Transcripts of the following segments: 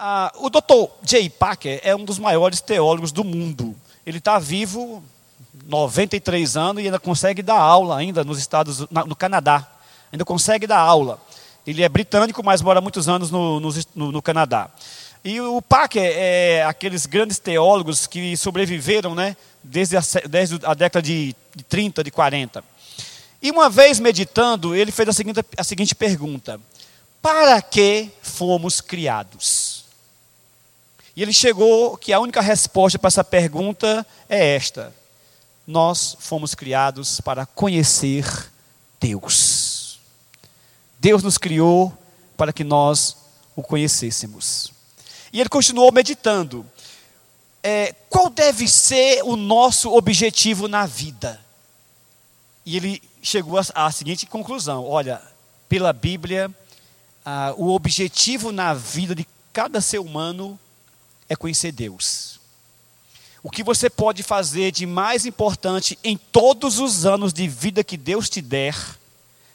Ah, o Dr. Jay Packer é um dos maiores teólogos do mundo. Ele está vivo, 93 anos, e ainda consegue dar aula ainda nos Estados, no Canadá. Ainda consegue dar aula. Ele é britânico, mas mora muitos anos no, no, no Canadá. E o Packer é aqueles grandes teólogos que sobreviveram né, desde, a, desde a década de, de 30, de 40. E uma vez meditando, ele fez a seguinte, a seguinte pergunta: Para que fomos criados? E ele chegou que a única resposta para essa pergunta é esta: Nós fomos criados para conhecer Deus. Deus nos criou para que nós o conhecêssemos. E ele continuou meditando. É, qual deve ser o nosso objetivo na vida? E ele chegou à seguinte conclusão: olha, pela Bíblia, ah, o objetivo na vida de cada ser humano é conhecer Deus. O que você pode fazer de mais importante em todos os anos de vida que Deus te der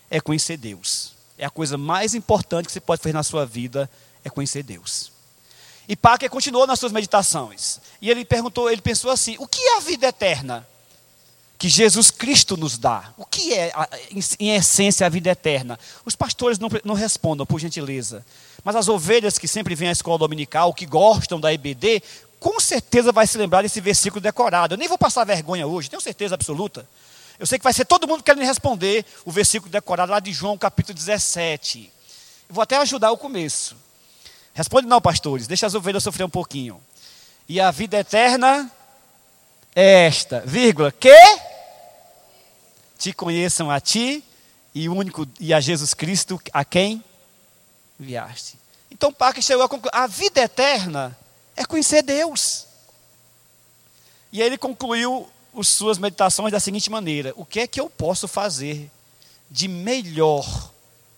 é conhecer Deus. É a coisa mais importante que você pode fazer na sua vida é conhecer Deus. E Parker continuou nas suas meditações. E ele perguntou, ele pensou assim: o que é a vida eterna? Que Jesus Cristo nos dá. O que é, em essência, a vida eterna? Os pastores não, não respondam, por gentileza. Mas as ovelhas que sempre vêm à escola dominical, que gostam da EBD, com certeza vai se lembrar desse versículo decorado. Eu nem vou passar vergonha hoje, tenho certeza absoluta. Eu sei que vai ser todo mundo querendo responder o versículo decorado lá de João capítulo 17. Eu vou até ajudar o começo. Responde não, pastores, deixa as ovelhas sofrer um pouquinho. E a vida eterna é esta, vírgula, que te conheçam a ti e único e a Jesus Cristo a quem enviaste. Então Parker chegou à conclusão: a vida eterna é conhecer Deus. E aí ele concluiu as suas meditações da seguinte maneira: o que é que eu posso fazer de melhor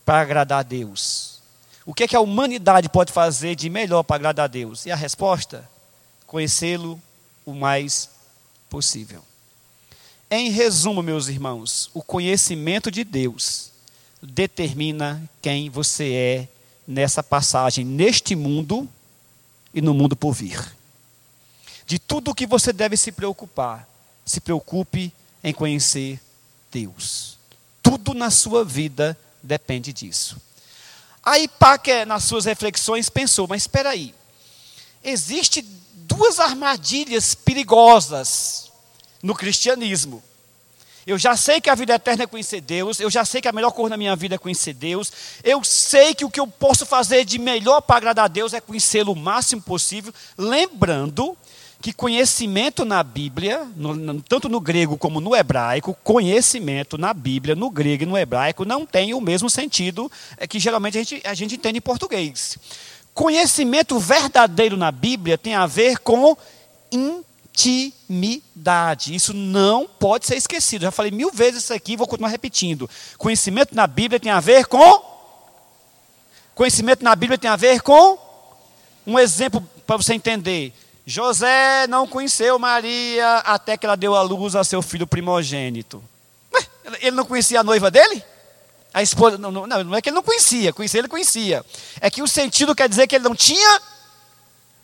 para agradar a Deus? O que é que a humanidade pode fazer de melhor para agradar a Deus? E a resposta: conhecê-lo o mais possível. Em resumo, meus irmãos, o conhecimento de Deus determina quem você é nessa passagem, neste mundo e no mundo por vir. De tudo o que você deve se preocupar, se preocupe em conhecer Deus. Tudo na sua vida depende disso. Aí Packer, nas suas reflexões, pensou: mas espera aí, existe duas armadilhas perigosas no cristianismo. Eu já sei que a vida eterna é conhecer Deus, eu já sei que a melhor coisa na minha vida é conhecer Deus, eu sei que o que eu posso fazer de melhor para agradar a Deus é conhecê-lo o máximo possível, lembrando que conhecimento na Bíblia, no, tanto no grego como no hebraico, conhecimento na Bíblia, no grego e no hebraico, não tem o mesmo sentido é que geralmente a gente, a gente entende em português. Conhecimento verdadeiro na Bíblia tem a ver com intimidade. Isso não pode ser esquecido. Já falei mil vezes isso aqui, vou continuar repetindo. Conhecimento na Bíblia tem a ver com. Conhecimento na Bíblia tem a ver com. Um exemplo para você entender. José não conheceu Maria até que ela deu à luz a seu filho primogênito. Ele não conhecia a noiva dele? A esposa. Não, não, não é que ele não conhecia, conhecia, ele conhecia. É que o sentido quer dizer que ele não tinha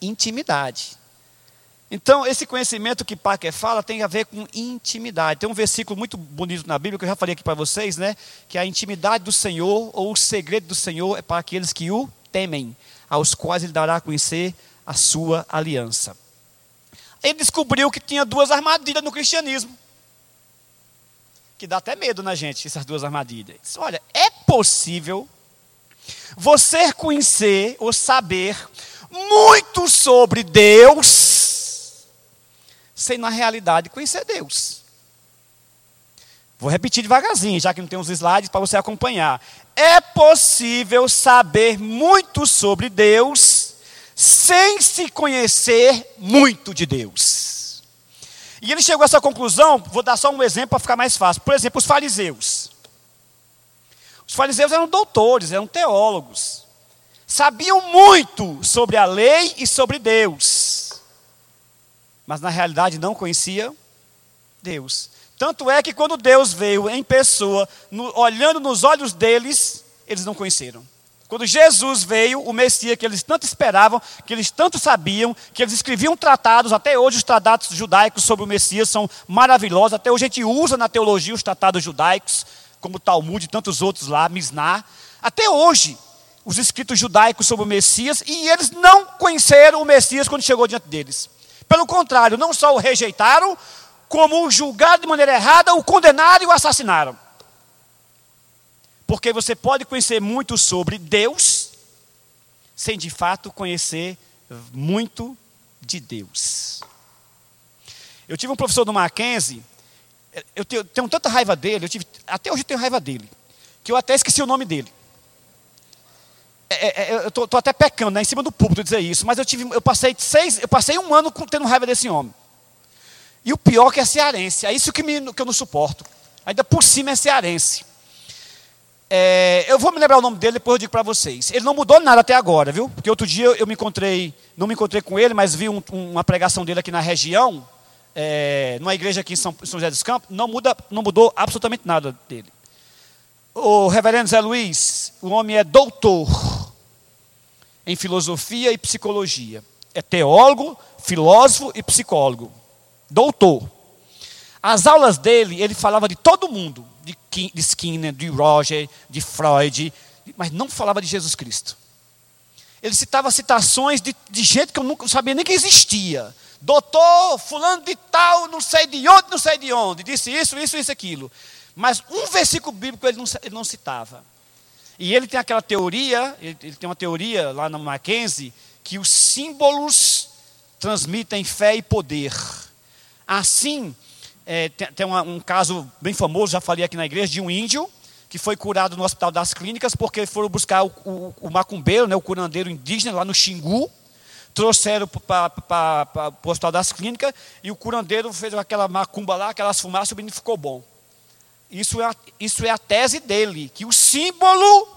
intimidade. Então, esse conhecimento que Parker fala tem a ver com intimidade. Tem um versículo muito bonito na Bíblia que eu já falei aqui para vocês, né? Que a intimidade do Senhor, ou o segredo do Senhor, é para aqueles que o temem, aos quais ele dará a conhecer a sua aliança. Ele descobriu que tinha duas armadilhas no cristianismo. Que dá até medo na gente, essas duas armadilhas. Disse, Olha, é possível você conhecer ou saber muito sobre Deus sem na realidade conhecer Deus. Vou repetir devagarzinho, já que não tem os slides para você acompanhar. É possível saber muito sobre Deus sem se conhecer muito de Deus. E ele chegou a essa conclusão, vou dar só um exemplo para ficar mais fácil. Por exemplo, os fariseus. Os fariseus eram doutores, eram teólogos. Sabiam muito sobre a lei e sobre Deus mas na realidade não conhecia Deus. Tanto é que quando Deus veio em pessoa, no, olhando nos olhos deles, eles não conheceram. Quando Jesus veio, o Messias que eles tanto esperavam, que eles tanto sabiam, que eles escreviam tratados, até hoje os tratados judaicos sobre o Messias são maravilhosos, até hoje a gente usa na teologia os tratados judaicos, como Talmud e tantos outros lá, Misná. Até hoje, os escritos judaicos sobre o Messias, e eles não conheceram o Messias quando chegou diante deles. Pelo contrário, não só o rejeitaram, como o julgaram de maneira errada, o condenaram e o assassinaram. Porque você pode conhecer muito sobre Deus, sem de fato conhecer muito de Deus. Eu tive um professor do Mackenzie, eu tenho, tenho tanta raiva dele, tive, até hoje eu tenho raiva dele, que eu até esqueci o nome dele. É, é, é eu estou até pecando, né, em cima do público dizer isso, mas eu, tive, eu, passei seis, eu passei um ano tendo raiva desse homem. E o pior é que é cearense, é isso que, me, que eu não suporto. Ainda por cima é cearense. É, eu vou me lembrar o nome dele, depois eu digo para vocês. Ele não mudou nada até agora, viu? Porque outro dia eu me encontrei, não me encontrei com ele, mas vi um, uma pregação dele aqui na região, é, numa igreja aqui em São, São José dos Campos, não, muda, não mudou absolutamente nada dele. O reverendo Zé Luiz, o homem é doutor em filosofia e psicologia. É teólogo, filósofo e psicólogo. Doutor. As aulas dele, ele falava de todo mundo de Skinner, de Roger, de Freud, mas não falava de Jesus Cristo. Ele citava citações de, de gente que eu nunca sabia nem que existia. Doutor, fulano de tal, não sei de onde, não sei de onde, disse isso, isso, isso, aquilo. Mas um versículo bíblico ele não, ele não citava. E ele tem aquela teoria, ele, tem uma teoria lá no Mackenzie, que os símbolos transmitem fé e poder. Assim, é, tem, tem uma, um caso bem famoso, já falei aqui na igreja, de um índio que foi curado no Hospital das Clínicas porque foram buscar o, o, o macumbeiro, né, o curandeiro indígena lá no Xingu, trouxeram para o Hospital das Clínicas e o curandeiro fez aquela macumba lá, aquelas fumaças, e o menino ficou bom. Isso é, a, isso é a tese dele, que o símbolo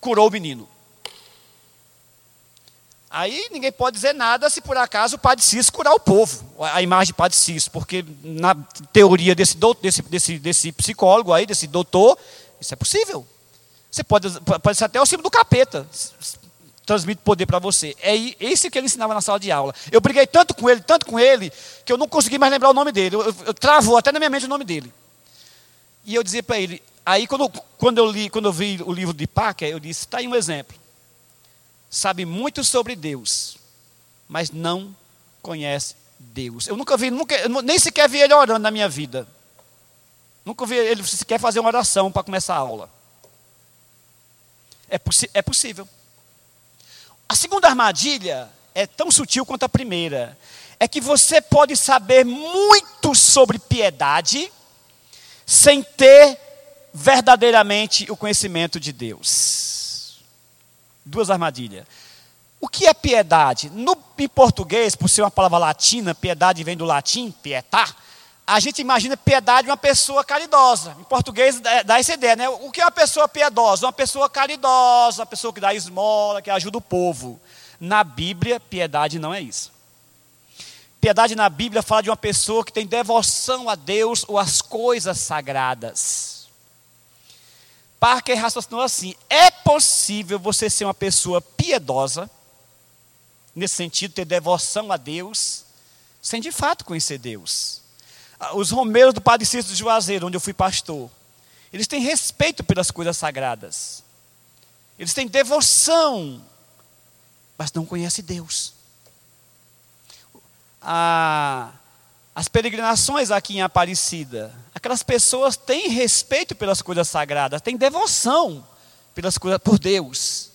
curou o menino. Aí ninguém pode dizer nada se por acaso o Padre curar o povo, a imagem de Padre porque na teoria desse, desse, desse, desse psicólogo aí, desse doutor, isso é possível. Você pode, pode ser até o símbolo do capeta, transmite poder para você. É esse que ele ensinava na sala de aula. Eu briguei tanto com ele, tanto com ele, que eu não consegui mais lembrar o nome dele. Eu, eu, eu travou até na minha mente o nome dele. E eu dizia para ele, aí quando, quando, eu li, quando eu vi o livro de Packer, eu disse, está aí um exemplo sabe muito sobre Deus, mas não conhece Deus. Eu nunca vi, nunca, nem sequer vi ele orando na minha vida. Nunca vi ele sequer fazer uma oração para começar a aula. É, é possível. A segunda armadilha é tão sutil quanto a primeira. É que você pode saber muito sobre piedade sem ter verdadeiramente o conhecimento de Deus. Duas armadilhas. O que é piedade? No, em português, por ser uma palavra latina, piedade vem do latim, pietar, a gente imagina piedade uma pessoa caridosa. Em português dá essa ideia, né? O que é uma pessoa piedosa? Uma pessoa caridosa, uma pessoa que dá esmola, que ajuda o povo. Na Bíblia, piedade não é isso. Piedade na Bíblia fala de uma pessoa que tem devoção a Deus ou às coisas sagradas. Parker raciocinou assim: é possível você ser uma pessoa piedosa, nesse sentido, ter devoção a Deus, sem de fato conhecer Deus. Ah, os romeiros do Padre Cícero de Juazeiro, onde eu fui pastor, eles têm respeito pelas coisas sagradas, eles têm devoção, mas não conhecem Deus. A as peregrinações aqui em Aparecida, aquelas pessoas têm respeito pelas coisas sagradas, têm devoção pelas coisas por Deus.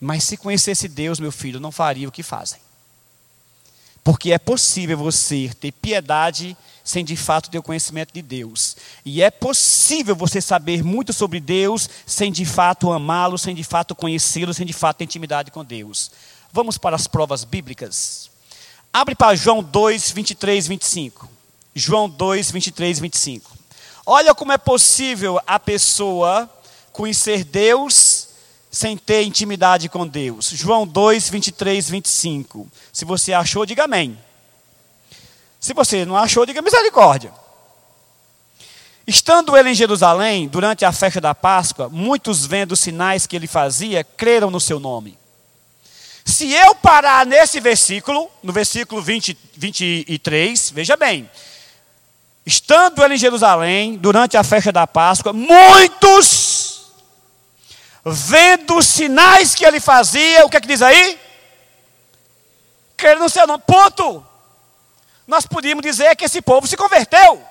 Mas se conhecesse Deus, meu filho, não faria o que fazem. Porque é possível você ter piedade sem de fato ter o conhecimento de Deus. E é possível você saber muito sobre Deus sem de fato amá-lo, sem de fato conhecê-lo, sem de fato ter intimidade com Deus. Vamos para as provas bíblicas. Abre para João 2, 23, 25. João 2, 23, 25. Olha como é possível a pessoa conhecer Deus sem ter intimidade com Deus. João 2, 23, 25. Se você achou, diga amém. Se você não achou, diga misericórdia. Estando ele em Jerusalém, durante a festa da Páscoa, muitos vendo os sinais que ele fazia, creram no seu nome. Se eu parar nesse versículo, no versículo 20, 23, veja bem. Estando ele em Jerusalém, durante a festa da Páscoa, muitos, vendo os sinais que ele fazia, o que é que diz aí? Creram no seu nome. Ponto. Nós podíamos dizer que esse povo se converteu.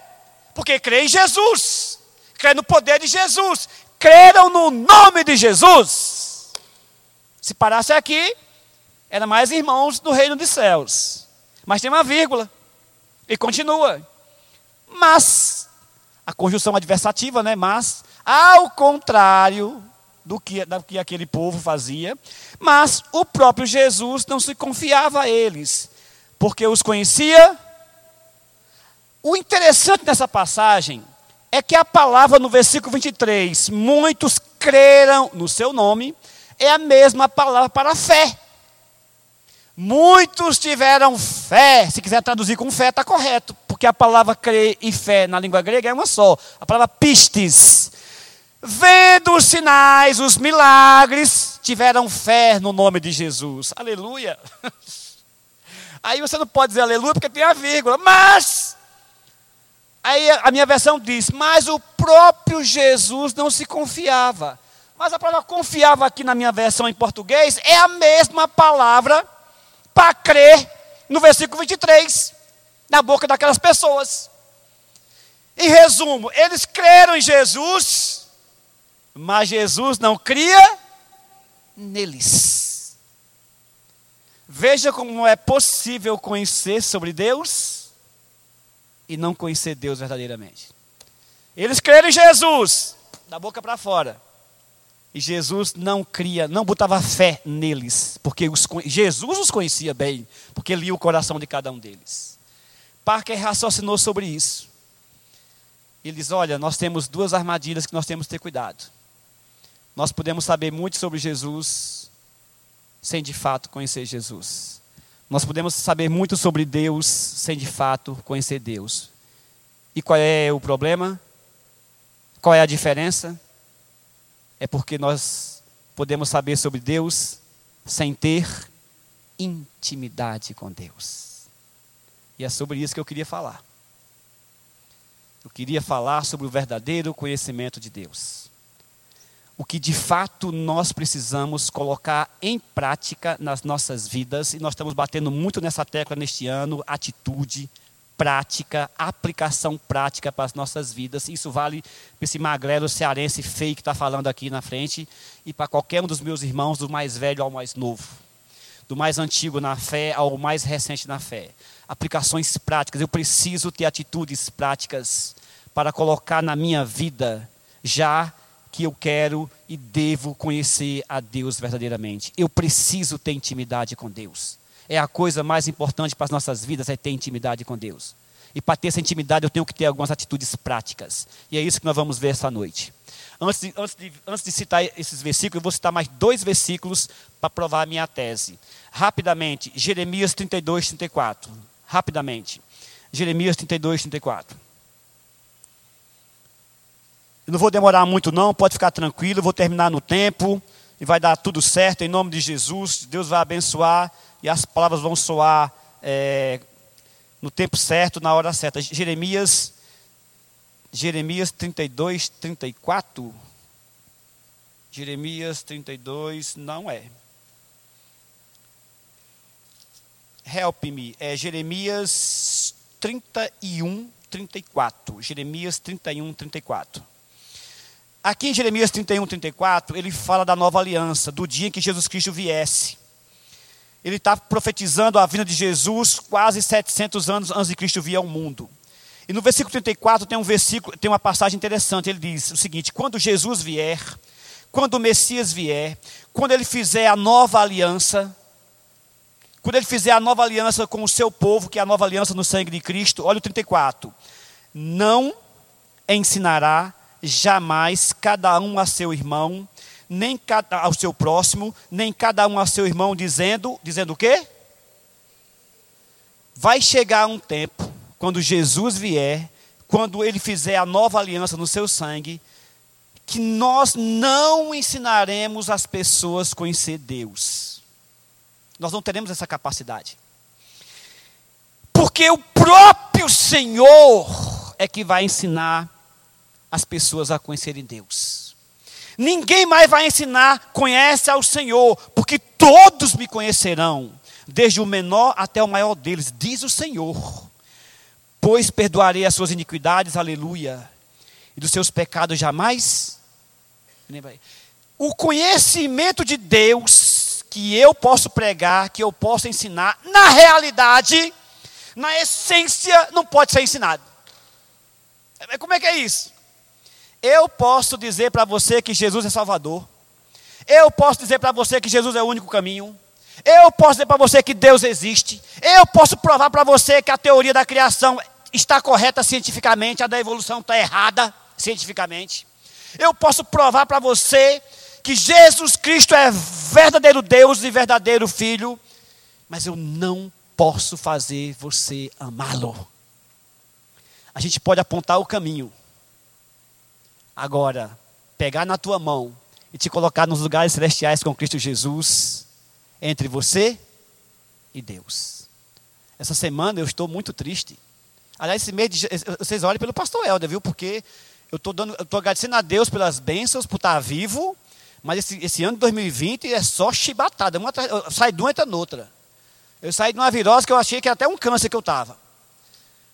Porque crê em Jesus, crê no poder de Jesus, creram no nome de Jesus. Se parasse aqui, era mais irmãos do reino dos céus. Mas tem uma vírgula. E continua. Mas, a conjunção adversativa, né? Mas, ao contrário do que, do que aquele povo fazia, mas o próprio Jesus não se confiava a eles, porque os conhecia o interessante nessa passagem é que a palavra no versículo 23, muitos creram no seu nome, é a mesma palavra para fé. Muitos tiveram fé, se quiser traduzir com fé, está correto, porque a palavra crer e fé na língua grega é uma só, a palavra pistes. Vendo os sinais, os milagres, tiveram fé no nome de Jesus. Aleluia. Aí você não pode dizer aleluia porque tem a vírgula, mas Aí a minha versão diz: Mas o próprio Jesus não se confiava. Mas a palavra confiava aqui na minha versão em português é a mesma palavra para crer no versículo 23, na boca daquelas pessoas. Em resumo, eles creram em Jesus, mas Jesus não cria neles. Veja como é possível conhecer sobre Deus e não conhecer Deus verdadeiramente. Eles creram em Jesus, da boca para fora. E Jesus não cria, não botava fé neles, porque os, Jesus os conhecia bem, porque lia o coração de cada um deles. Parker raciocinou sobre isso. Ele diz: Olha, nós temos duas armadilhas que nós temos que ter cuidado. Nós podemos saber muito sobre Jesus, sem de fato conhecer Jesus. Nós podemos saber muito sobre Deus sem de fato conhecer Deus. E qual é o problema? Qual é a diferença? É porque nós podemos saber sobre Deus sem ter intimidade com Deus. E é sobre isso que eu queria falar. Eu queria falar sobre o verdadeiro conhecimento de Deus o que de fato nós precisamos colocar em prática nas nossas vidas, e nós estamos batendo muito nessa tecla neste ano: atitude, prática, aplicação prática para as nossas vidas. Isso vale para esse magrelo cearense feio que está falando aqui na frente, e para qualquer um dos meus irmãos, do mais velho ao mais novo, do mais antigo na fé ao mais recente na fé. Aplicações práticas, eu preciso ter atitudes práticas para colocar na minha vida já que eu quero e devo conhecer a Deus verdadeiramente. Eu preciso ter intimidade com Deus. É a coisa mais importante para as nossas vidas, é ter intimidade com Deus. E para ter essa intimidade, eu tenho que ter algumas atitudes práticas. E é isso que nós vamos ver esta noite. Antes de, antes de, antes de citar esses versículos, eu vou citar mais dois versículos para provar a minha tese. Rapidamente, Jeremias 32, 34. Rapidamente. Jeremias 32, 34. Eu não vou demorar muito, não, pode ficar tranquilo, vou terminar no tempo e vai dar tudo certo em nome de Jesus. Deus vai abençoar e as palavras vão soar é, no tempo certo, na hora certa. Jeremias, Jeremias 32, 34. Jeremias 32, não é. Help me, é Jeremias 31, 34. Jeremias 31, 34. Aqui em Jeremias 31, 34, ele fala da nova aliança, do dia em que Jesus Cristo viesse. Ele está profetizando a vinda de Jesus quase 700 anos antes de Cristo vir ao mundo. E no versículo 34 tem um versículo, tem uma passagem interessante. Ele diz o seguinte: quando Jesus vier, quando o Messias vier, quando ele fizer a nova aliança, quando ele fizer a nova aliança com o seu povo, que é a nova aliança no sangue de Cristo, olha o 34. Não ensinará jamais cada um a seu irmão, nem cada, ao seu próximo, nem cada um a seu irmão, dizendo, dizendo o quê? Vai chegar um tempo, quando Jesus vier, quando ele fizer a nova aliança no seu sangue, que nós não ensinaremos as pessoas a conhecer Deus. Nós não teremos essa capacidade. Porque o próprio Senhor é que vai ensinar as pessoas a conhecerem Deus. Ninguém mais vai ensinar, conhece ao Senhor, porque todos me conhecerão, desde o menor até o maior deles, diz o Senhor. Pois perdoarei as suas iniquidades, aleluia, e dos seus pecados jamais. O conhecimento de Deus que eu posso pregar, que eu posso ensinar, na realidade, na essência, não pode ser ensinado. Como é que é isso? Eu posso dizer para você que Jesus é Salvador. Eu posso dizer para você que Jesus é o único caminho. Eu posso dizer para você que Deus existe. Eu posso provar para você que a teoria da criação está correta cientificamente, a da evolução está errada cientificamente. Eu posso provar para você que Jesus Cristo é verdadeiro Deus e verdadeiro Filho, mas eu não posso fazer você amá-lo. A gente pode apontar o caminho, Agora, pegar na tua mão e te colocar nos lugares celestiais com Cristo Jesus, entre você e Deus. Essa semana eu estou muito triste. Aliás, esse mês de, vocês olhem pelo pastor Helder, viu? Porque eu estou agradecendo a Deus pelas bênçãos, por estar vivo, mas esse, esse ano de 2020 é só chibatada. Uma, sai de uma entra noutra. Eu saí de uma virose que eu achei que era até um câncer que eu estava.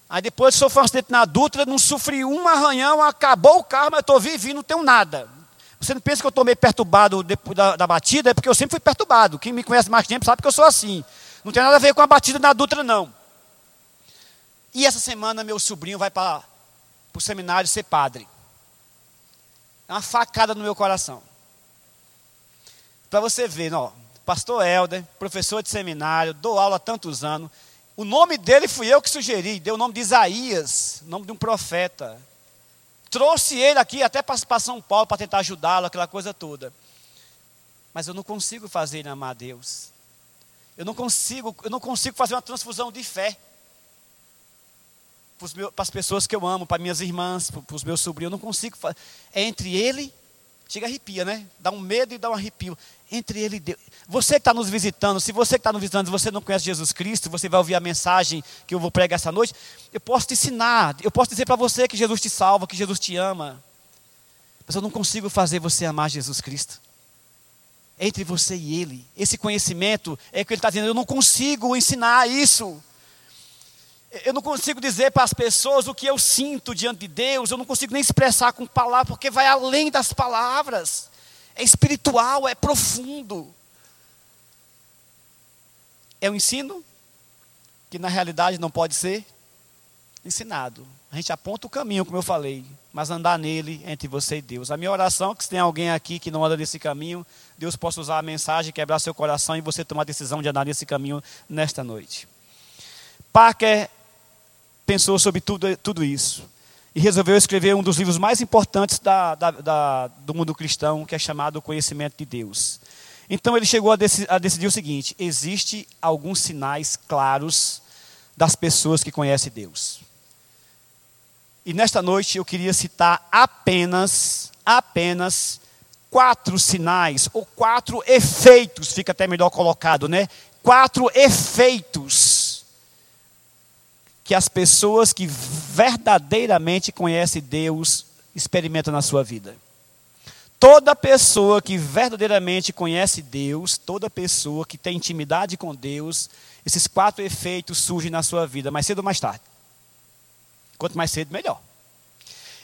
Aí depois sofri um acidente na Dutra, não sofri um arranhão, acabou o carro, mas estou vivo não tenho nada. Você não pensa que eu estou meio perturbado depois da, da, batida? É porque eu sempre fui perturbado. Quem me conhece mais tempo sabe que eu sou assim. Não tem nada a ver com a batida na Dutra, não. E essa semana meu sobrinho vai para o seminário ser padre. É uma facada no meu coração. Para você ver, ó, pastor Helder, professor de seminário, dou aula há tantos anos. O nome dele fui eu que sugeri, deu o nome de Isaías, nome de um profeta. Trouxe ele aqui até para São Paulo para tentar ajudá-lo, aquela coisa toda. Mas eu não consigo fazer ele amar a Deus. Eu não consigo, eu não consigo fazer uma transfusão de fé para as pessoas que eu amo, para minhas irmãs, para os meus sobrinhos. Eu não consigo. É entre ele Chega arrepia, né? Dá um medo e dá um arrepio. Entre ele e Deus. Você que está nos visitando, se você que está nos visitando, você não conhece Jesus Cristo, você vai ouvir a mensagem que eu vou pregar essa noite, eu posso te ensinar, eu posso dizer para você que Jesus te salva, que Jesus te ama. Mas eu não consigo fazer você amar Jesus Cristo. Entre você e Ele. Esse conhecimento é que Ele está dizendo, eu não consigo ensinar isso eu não consigo dizer para as pessoas o que eu sinto diante de Deus, eu não consigo nem expressar com palavras, porque vai além das palavras. É espiritual, é profundo. É um ensino que na realidade não pode ser ensinado. A gente aponta o caminho, como eu falei, mas andar nele entre você e Deus. A minha oração é que se tem alguém aqui que não anda nesse caminho, Deus possa usar a mensagem, quebrar seu coração e você tomar a decisão de andar nesse caminho nesta noite. Parker pensou sobre tudo, tudo isso e resolveu escrever um dos livros mais importantes da, da, da, do mundo cristão, que é chamado O Conhecimento de Deus. Então ele chegou a, dec a decidir o seguinte: existe alguns sinais claros das pessoas que conhecem Deus. E nesta noite eu queria citar apenas, apenas quatro sinais ou quatro efeitos, fica até melhor colocado, né? Quatro efeitos que as pessoas que verdadeiramente conhecem Deus experimentam na sua vida. Toda pessoa que verdadeiramente conhece Deus, toda pessoa que tem intimidade com Deus, esses quatro efeitos surgem na sua vida, mais cedo ou mais tarde. Quanto mais cedo, melhor.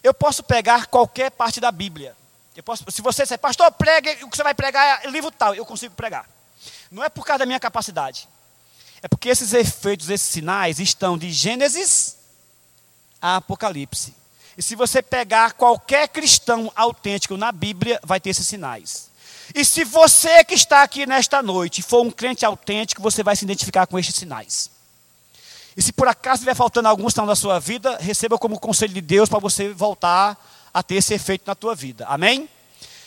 Eu posso pegar qualquer parte da Bíblia. Posso, se você disser, pastor, pregue, o que você vai pregar é livro tal, eu consigo pregar. Não é por causa da minha capacidade. É porque esses efeitos, esses sinais estão de Gênesis a Apocalipse. E se você pegar qualquer cristão autêntico na Bíblia, vai ter esses sinais. E se você que está aqui nesta noite for um crente autêntico, você vai se identificar com estes sinais. E se por acaso estiver faltando alguns estão na sua vida, receba como conselho de Deus para você voltar a ter esse efeito na tua vida. Amém?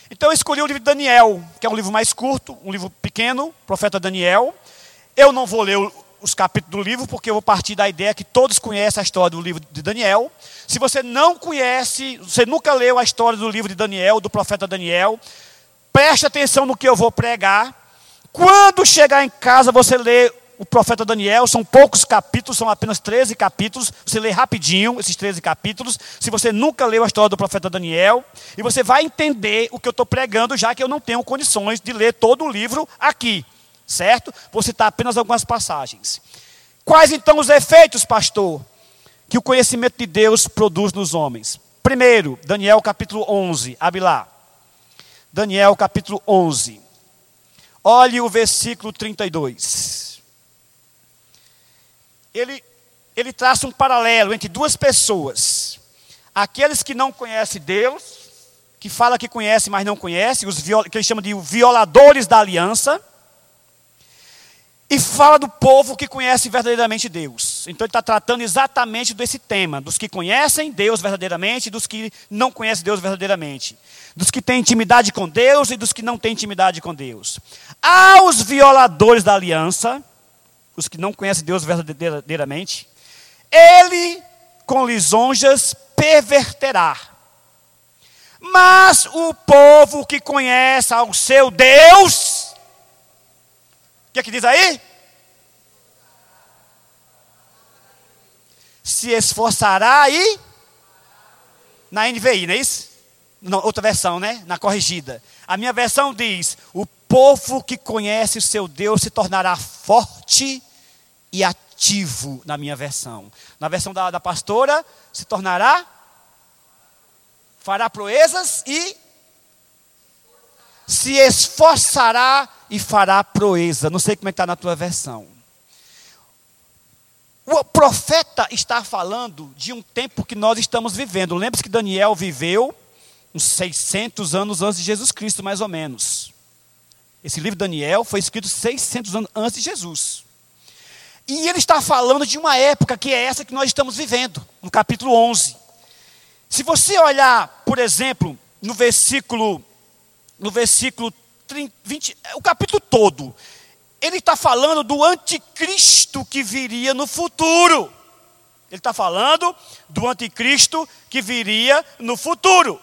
Então eu escolhi o livro de Daniel, que é um livro mais curto, um livro pequeno, profeta Daniel. Eu não vou ler os capítulos do livro, porque eu vou partir da ideia que todos conhecem a história do livro de Daniel. Se você não conhece, você nunca leu a história do livro de Daniel, do profeta Daniel, preste atenção no que eu vou pregar. Quando chegar em casa, você lê o profeta Daniel, são poucos capítulos, são apenas 13 capítulos. Você lê rapidinho esses 13 capítulos. Se você nunca leu a história do profeta Daniel, e você vai entender o que eu estou pregando, já que eu não tenho condições de ler todo o livro aqui, certo? Vou citar apenas algumas passagens. Quais então os efeitos, pastor, que o conhecimento de Deus produz nos homens? Primeiro, Daniel capítulo 11, abre lá. Daniel capítulo 11. Olhe o versículo 32 ele, ele traça um paralelo entre duas pessoas. Aqueles que não conhecem Deus, que fala que conhece, mas não conhece, os que ele chama de violadores da aliança, e fala do povo que conhece verdadeiramente Deus. Então ele está tratando exatamente desse tema, dos que conhecem Deus verdadeiramente e dos que não conhecem Deus verdadeiramente. Dos que têm intimidade com Deus e dos que não têm intimidade com Deus. Aos violadores da aliança, os que não conhecem Deus verdadeiramente, ele com lisonjas perverterá. Mas o povo que conhece ao seu Deus, que é que diz aí? Se esforçará e. Na NVI, não é isso? Não, outra versão, né? Na corrigida. A minha versão diz: o povo que conhece o seu Deus se tornará forte e ativo na minha versão. Na versão da, da pastora, se tornará, fará proezas e se esforçará e fará proeza. Não sei como é está na tua versão. O profeta está falando de um tempo que nós estamos vivendo. Lembre-se que Daniel viveu uns 600 anos antes de Jesus Cristo, mais ou menos. Esse livro de Daniel foi escrito 600 anos antes de Jesus. E ele está falando de uma época que é essa que nós estamos vivendo, no capítulo 11. Se você olhar, por exemplo, no versículo no versículo 30, 20, o capítulo todo, ele está falando do anticristo que viria no futuro. Ele está falando do anticristo que viria no futuro.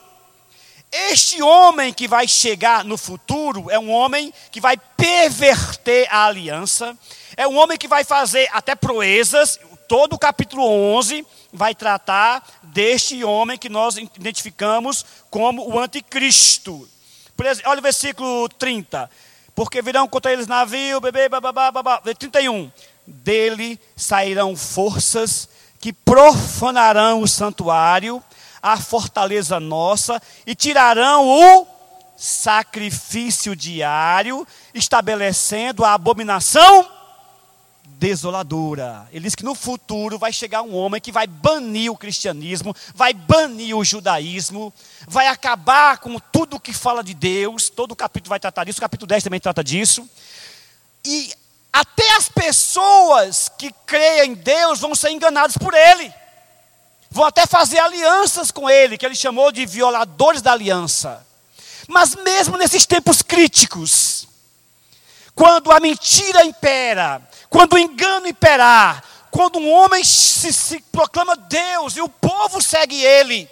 Este homem que vai chegar no futuro é um homem que vai perverter a aliança, é um homem que vai fazer até proezas. Todo o capítulo 11 vai tratar deste homem que nós identificamos como o anticristo. Exemplo, olha o versículo 30. Porque virão contra eles navio, bebê, babá, babá. 31. Dele sairão forças que profanarão o santuário a fortaleza nossa e tirarão o sacrifício diário, estabelecendo a abominação desoladora. Ele diz que no futuro vai chegar um homem que vai banir o cristianismo, vai banir o judaísmo, vai acabar com tudo que fala de Deus. Todo o capítulo vai tratar disso, o capítulo 10 também trata disso. E até as pessoas que creem em Deus vão ser enganadas por ele. Vão até fazer alianças com ele, que ele chamou de violadores da aliança. Mas mesmo nesses tempos críticos, quando a mentira impera, quando o engano imperar, quando um homem se, se, proclama Deus e o povo segue ele,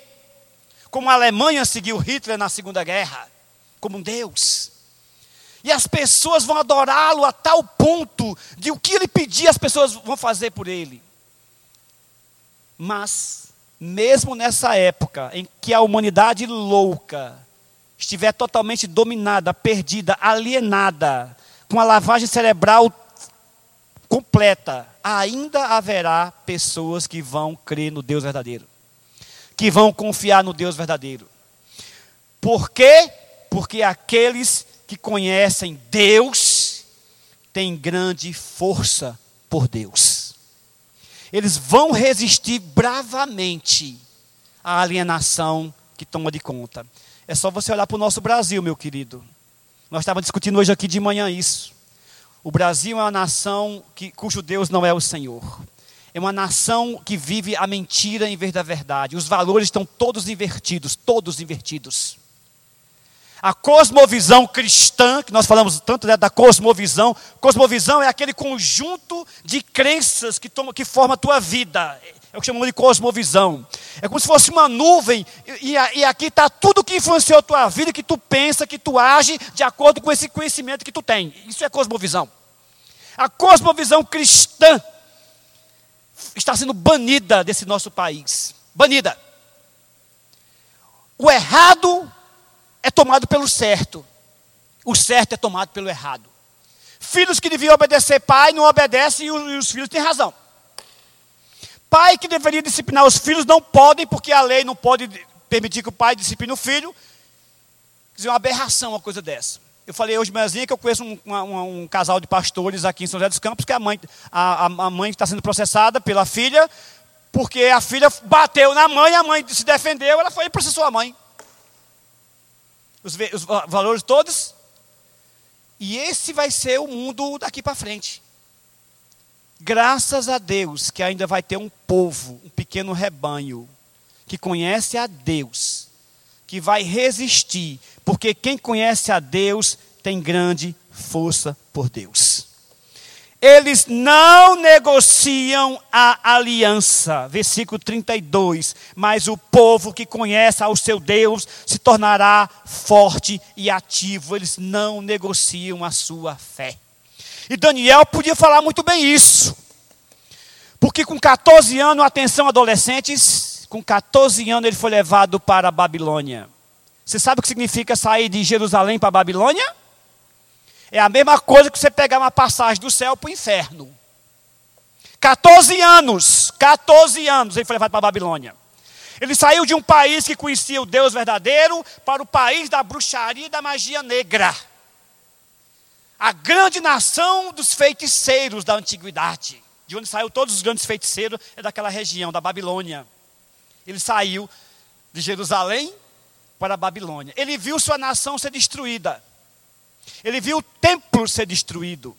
como a Alemanha seguiu Hitler na Segunda Guerra, como um Deus. E as pessoas vão adorá-lo a tal ponto de o que ele pedir, as pessoas vão fazer por ele. Mas mesmo nessa época em que a humanidade louca estiver totalmente dominada, perdida, alienada, com a lavagem cerebral completa, ainda haverá pessoas que vão crer no Deus verdadeiro, que vão confiar no Deus verdadeiro. Por quê? Porque aqueles que conhecem Deus têm grande força por Deus eles vão resistir bravamente à alienação que toma de conta. É só você olhar para o nosso Brasil, meu querido. Nós estávamos discutindo hoje aqui de manhã isso. O Brasil é uma nação que, cujo Deus não é o Senhor. É uma nação que vive a mentira em vez da verdade. Os valores estão todos invertidos, todos invertidos. A cosmovisão cristã, que nós falamos tanto né, da cosmovisão, cosmovisão é aquele conjunto de crenças que, toma, que forma a tua vida. O que chamamos de cosmovisão. É como se fosse uma nuvem, e, e aqui está tudo que influenciou a tua vida, que tu pensa, que tu age de acordo com esse conhecimento que tu tem. Isso é cosmovisão. A cosmovisão cristã está sendo banida desse nosso país. Banida. O errado é tomado pelo certo. O certo é tomado pelo errado. Filhos que deviam obedecer pai não obedecem e os filhos têm razão. Pai que deveria disciplinar os filhos não podem, porque a lei não pode permitir que o pai discipline o filho. Quer dizer, uma aberração uma coisa dessa. Eu falei hoje manhãzinha que eu conheço um, um, um, casal de pastores aqui em São José dos Campos, que a mãe, a, a mãe está sendo processada pela filha, porque a filha bateu na mãe, a mãe se defendeu, ela foi e processou a mãe os, os valores todos. E esse vai ser o mundo daqui para frente. Graças a Deus que ainda vai ter um povo, um pequeno rebanho, que conhece a Deus, que vai resistir, porque quem conhece a Deus tem grande força por Deus. Eles não negociam a aliança. Versículo 32. Mas o povo que conhece ao seu Deus se tornará forte e ativo. Eles não negociam a sua fé. E Daniel podia falar muito bem isso. Porque com 14 anos, atenção adolescentes, com 14 anos ele foi levado para a Babilônia. Você sabe o que significa sair de Jerusalém para a Babilônia? É a mesma coisa que você pegar uma passagem do céu para o inferno. 14 anos, 14 anos ele foi levado para a Babilônia. Ele saiu de um país que conhecia o Deus verdadeiro para o país da bruxaria e da magia negra. A grande nação dos feiticeiros da antiguidade. De onde saiu todos os grandes feiticeiros é daquela região, da Babilônia. Ele saiu de Jerusalém para a Babilônia. Ele viu sua nação ser destruída. Ele viu o templo ser destruído.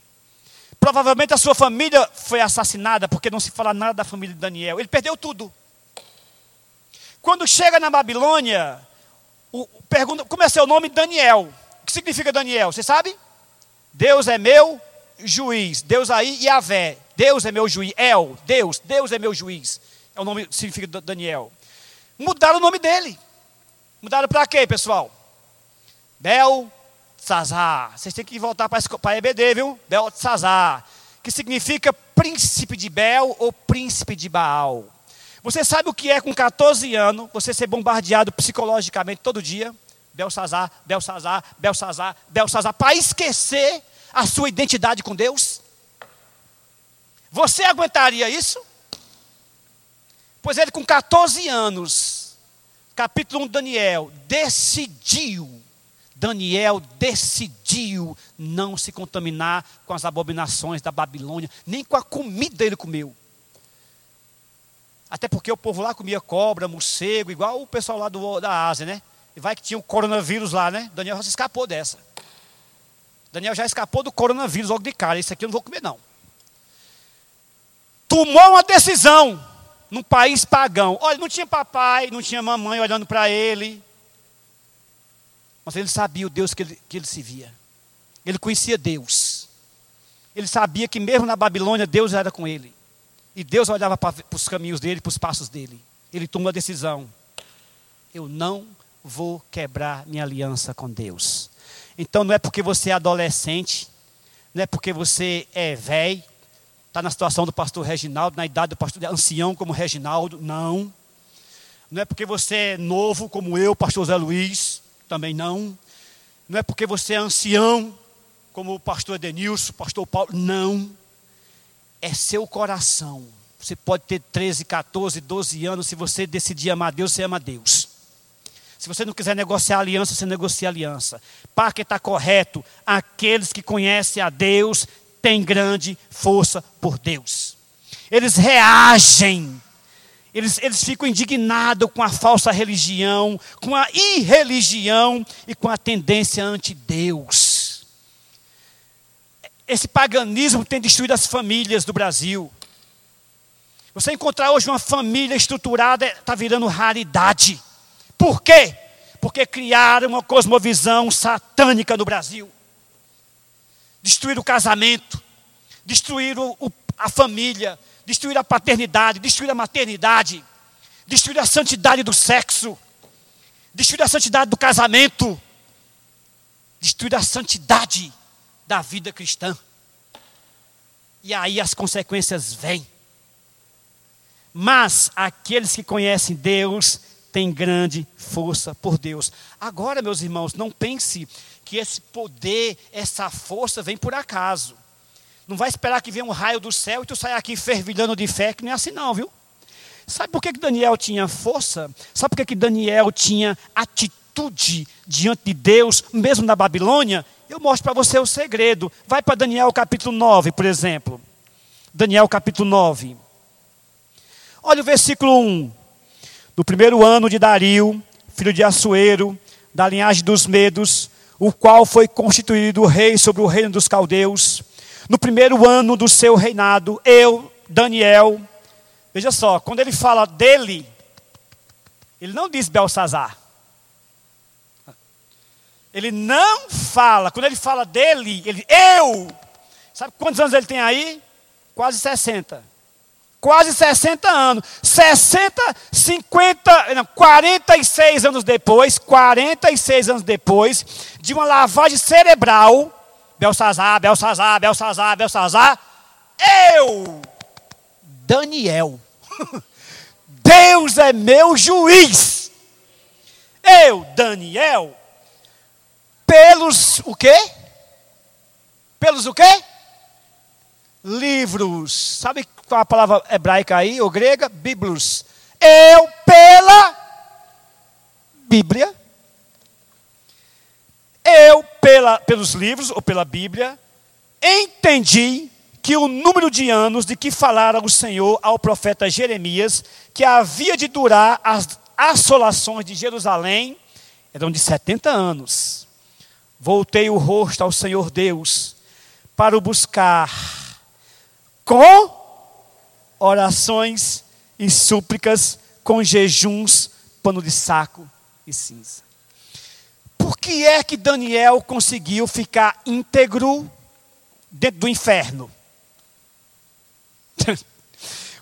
Provavelmente a sua família foi assassinada, porque não se fala nada da família de Daniel. Ele perdeu tudo. Quando chega na Babilônia, o, pergunta, como é seu nome? Daniel. O que significa Daniel? Você sabe? Deus é meu juiz. Deus aí, Yahvé. Deus é meu juiz. El, Deus. Deus é meu juiz. É o nome significa Daniel. Mudaram o nome dele. Mudaram para quê, pessoal? Bel Sazar. Vocês têm que voltar para a EBD, viu? Sazar. Que significa príncipe de Bel ou príncipe de Baal. Você sabe o que é com 14 anos você ser bombardeado psicologicamente todo dia? Belsazar, Belsazar, Belsazar, Belsazar, para esquecer a sua identidade com Deus? Você aguentaria isso? Pois ele, com 14 anos, capítulo 1 de Daniel, decidiu Daniel decidiu não se contaminar com as abominações da Babilônia, nem com a comida ele comeu. Até porque o povo lá comia cobra, morcego, igual o pessoal lá do, da Ásia, né? E vai que tinha o coronavírus lá, né? Daniel se escapou dessa. Daniel já escapou do coronavírus logo de cara. Isso aqui eu não vou comer, não. Tomou uma decisão num país pagão. Olha, não tinha papai, não tinha mamãe olhando para ele. Mas ele sabia o Deus que ele, que ele se via. Ele conhecia Deus. Ele sabia que mesmo na Babilônia Deus era com ele. E Deus olhava para os caminhos dele, para os passos dele. Ele tomou a decisão: eu não vou quebrar minha aliança com Deus. Então não é porque você é adolescente, não é porque você é velho, está na situação do pastor Reginaldo, na idade do pastor ancião como Reginaldo, não. Não é porque você é novo como eu, pastor Zé Luiz, também não. Não é porque você é ancião, como o pastor Edenilson, pastor Paulo, não. É seu coração. Você pode ter 13, 14, 12 anos, se você decidir amar Deus, você ama Deus. Se você não quiser negociar aliança, você negocia aliança. Para que está correto, aqueles que conhecem a Deus têm grande força por Deus. Eles reagem eles, eles ficam indignados com a falsa religião, com a irreligião e com a tendência anti-Deus. Esse paganismo tem destruído as famílias do Brasil. Você encontrar hoje uma família estruturada está virando raridade. Por quê? Porque criaram uma cosmovisão satânica no Brasil. Destruíram o casamento, destruíram o, a família, destruíram a paternidade, destruíram a maternidade, destruíram a santidade do sexo, destruíram a santidade do casamento, destruíram a santidade da vida cristã. E aí as consequências vêm. Mas aqueles que conhecem Deus têm grande força por Deus. Agora, meus irmãos, não pense que esse poder, essa força vem por acaso. Não vai esperar que venha um raio do céu e tu saia aqui fervilhando de fé, que não é assim não, viu? Sabe por que, que Daniel tinha força? Sabe por que, que Daniel tinha atitude diante de Deus, mesmo na Babilônia? Eu mostro para você o segredo. Vai para Daniel capítulo 9, por exemplo. Daniel capítulo 9. Olha o versículo 1. No primeiro ano de Dario, filho de Assuero, da linhagem dos Medos, o qual foi constituído rei sobre o reino dos caldeus, no primeiro ano do seu reinado, eu, Daniel, veja só, quando ele fala dele, ele não diz Belsazar. Ele não fala, quando ele fala dele, ele, eu. Sabe quantos anos ele tem aí? Quase 60 quase 60 anos. 60, 50, não, 46 anos depois, 46 anos depois, de uma lavagem cerebral, Belsazar, Belsazar, Belsazar, Belsazar, eu, Daniel, Deus é meu juiz. Eu, Daniel, pelos o quê? Pelos o quê? livros. Sabe qual é a palavra hebraica aí, ou grega? Biblos. Eu, pela Bíblia, eu, pela, pelos livros, ou pela Bíblia, entendi que o número de anos de que falara o Senhor ao profeta Jeremias, que havia de durar as assolações de Jerusalém, eram de 70 anos. Voltei o rosto ao Senhor Deus para o buscar com orações e súplicas, com jejuns, pano de saco e cinza. Por que é que Daniel conseguiu ficar íntegro dentro do inferno?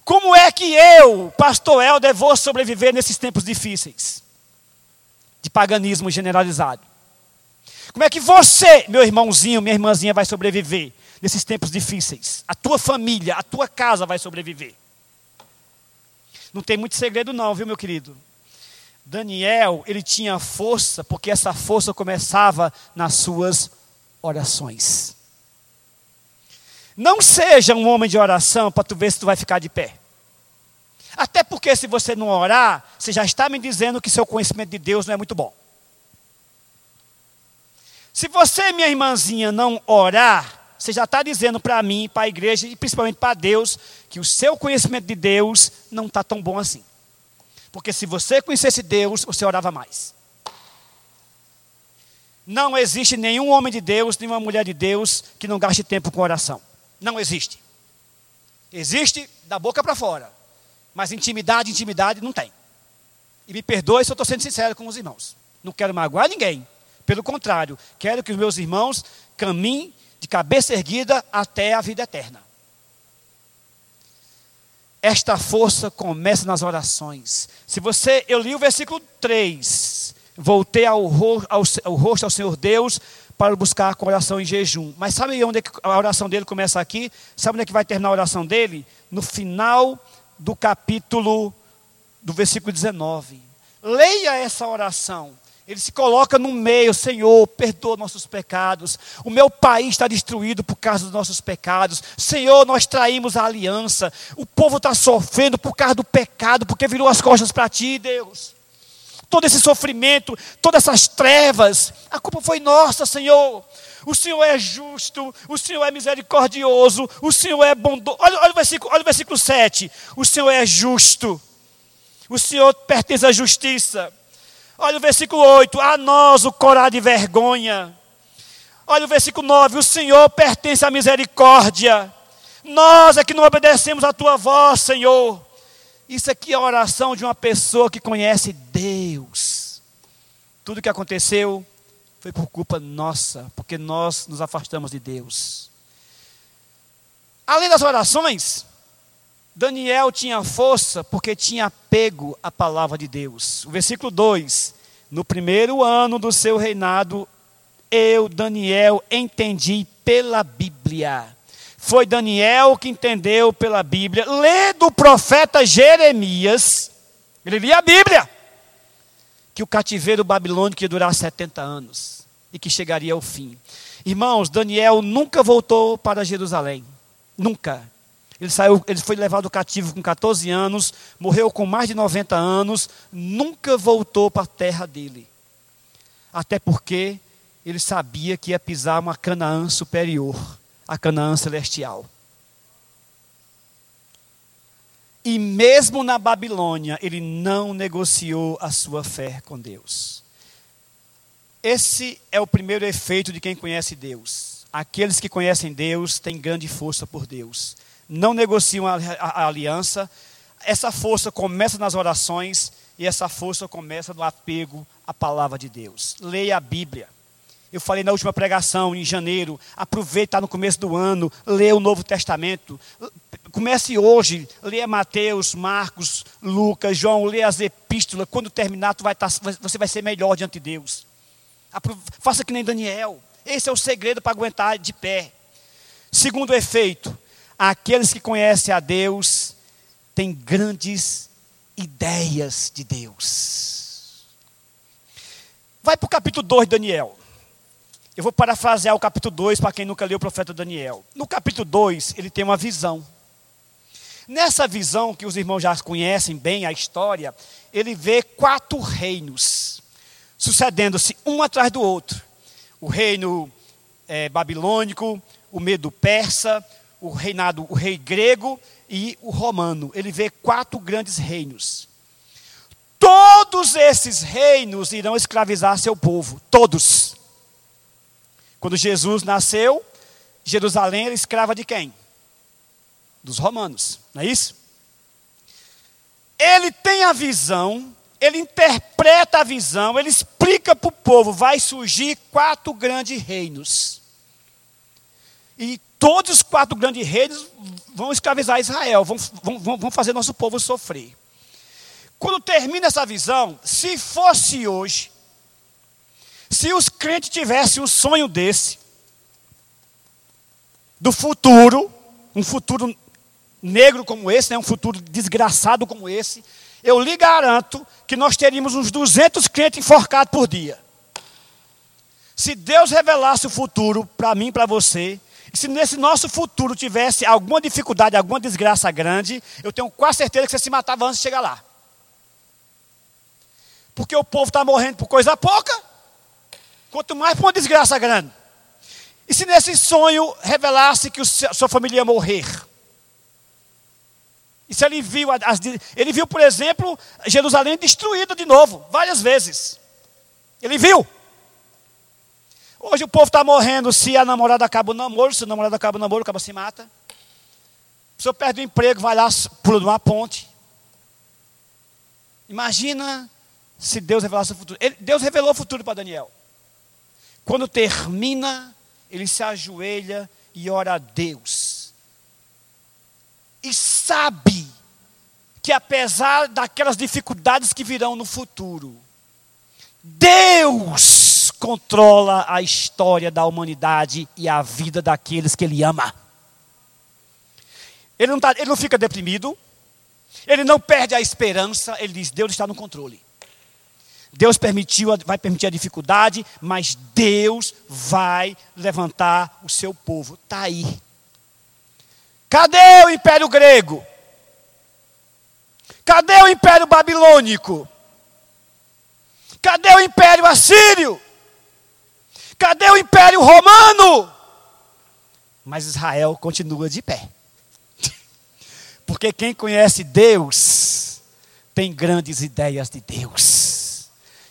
Como é que eu, pastor Helder, vou sobreviver nesses tempos difíceis de paganismo generalizado? Como é que você, meu irmãozinho, minha irmãzinha, vai sobreviver nesses tempos difíceis. A tua família, a tua casa vai sobreviver. Não tem muito segredo não, viu, meu querido? Daniel, ele tinha força, porque essa força começava nas suas orações. Não seja um homem de oração para tu ver se tu vai ficar de pé. Até porque se você não orar, você já está me dizendo que seu conhecimento de Deus não é muito bom. Se você, minha irmãzinha, não orar, você já está dizendo para mim, para a igreja e principalmente para Deus, que o seu conhecimento de Deus não está tão bom assim. Porque se você conhecesse Deus, você orava mais. Não existe nenhum homem de Deus, nenhuma mulher de Deus que não gaste tempo com oração. Não existe. Existe da boca para fora. Mas intimidade, intimidade não tem. E me perdoe se eu estou sendo sincero com os irmãos. Não quero magoar ninguém. Pelo contrário, quero que os meus irmãos caminhem de cabeça erguida até a vida eterna. Esta força começa nas orações. Se você, eu li o versículo 3, voltei ao, ao, ao rosto ao Senhor Deus para buscar com oração em jejum. Mas sabe onde é a oração dele começa aqui? Sabe onde é que vai terminar a oração dele? No final do capítulo, do versículo 19. Leia essa oração. Ele se coloca no meio, Senhor, perdoa nossos pecados. O meu país está destruído por causa dos nossos pecados. Senhor, nós traímos a aliança. O povo está sofrendo por causa do pecado, porque virou as costas para ti, Deus. Todo esse sofrimento, todas essas trevas, a culpa foi nossa, Senhor. O Senhor é justo, o Senhor é misericordioso, o Senhor é bondoso. Olha, olha, o versículo, olha o versículo 7. O Senhor é justo, o Senhor pertence à justiça. Olha o versículo 8: A nós o corá de vergonha. Olha o versículo 9: O Senhor pertence à misericórdia. Nós é que não obedecemos a tua voz, Senhor. Isso aqui é a oração de uma pessoa que conhece Deus. tudo que aconteceu foi por culpa nossa, porque nós nos afastamos de Deus. Além das orações, Daniel tinha força porque tinha apego à palavra de Deus. O versículo 2: No primeiro ano do seu reinado, eu, Daniel, entendi pela Bíblia. Foi Daniel que entendeu pela Bíblia, lê do profeta Jeremias, ele lia a Bíblia, que o cativeiro babilônico ia durar 70 anos e que chegaria ao fim. Irmãos, Daniel nunca voltou para Jerusalém. Nunca. Ele saiu, ele foi levado cativo com 14 anos, morreu com mais de 90 anos, nunca voltou para a terra dele. Até porque ele sabia que ia pisar uma Canaã superior, a Canaã celestial. E mesmo na Babilônia, ele não negociou a sua fé com Deus. Esse é o primeiro efeito de quem conhece Deus. Aqueles que conhecem Deus têm grande força por Deus. Não negociam a, a, a aliança. Essa força começa nas orações e essa força começa no apego à palavra de Deus. Leia a Bíblia. Eu falei na última pregação, em janeiro. Aproveita no começo do ano, lê o Novo Testamento. Comece hoje, leia Mateus, Marcos, Lucas, João, leia as epístolas. Quando terminar, vai tá, você vai ser melhor diante de Deus. Faça que nem Daniel. Esse é o segredo para aguentar de pé. Segundo efeito, aqueles que conhecem a Deus têm grandes ideias de Deus. Vai para o capítulo 2 de Daniel. Eu vou parafrasear o capítulo 2 para quem nunca leu o profeta Daniel. No capítulo 2, ele tem uma visão. Nessa visão, que os irmãos já conhecem bem a história, ele vê quatro reinos, sucedendo-se um atrás do outro: o reino é, babilônico, o medo persa, o reinado, o rei grego e o romano. Ele vê quatro grandes reinos. Todos esses reinos irão escravizar seu povo, todos. Quando Jesus nasceu, Jerusalém era escrava de quem? Dos romanos, não é isso? Ele tem a visão, ele interpreta a visão, ele explica para o povo: vai surgir quatro grandes reinos. E todos os quatro grandes reinos vão escravizar Israel, vão, vão, vão fazer nosso povo sofrer. Quando termina essa visão, se fosse hoje, se os crentes tivessem um sonho desse, do futuro, um futuro negro como esse, né, um futuro desgraçado como esse, eu lhe garanto que nós teríamos uns 200 crentes enforcados por dia. Se Deus revelasse o futuro para mim e para você, se nesse nosso futuro tivesse alguma dificuldade, alguma desgraça grande, eu tenho quase certeza que você se matava antes de chegar lá. Porque o povo está morrendo por coisa pouca. Quanto mais por uma desgraça grande. E se nesse sonho revelasse que a sua família ia morrer? E se ele viu, as, ele viu, por exemplo, Jerusalém destruída de novo, várias vezes. Ele viu. Hoje o povo está morrendo se a namorada acaba o namoro, se o namorado acaba o namoro, acaba se mata. A pessoa perde o emprego, vai lá, pula de uma ponte. Imagina se Deus revelasse o futuro. Ele, Deus revelou o futuro para Daniel. Quando termina, ele se ajoelha e ora a Deus. E sabe que apesar daquelas dificuldades que virão no futuro, Deus controla a história da humanidade e a vida daqueles que Ele ama. Ele não, tá, ele não fica deprimido, ele não perde a esperança, ele diz: Deus está no controle. Deus permitiu, vai permitir a dificuldade, mas Deus vai levantar o seu povo. Está aí. Cadê o Império Grego? Cadê o Império Babilônico? Cadê o Império Assírio? Cadê o Império Romano? Mas Israel continua de pé. Porque quem conhece Deus tem grandes ideias de Deus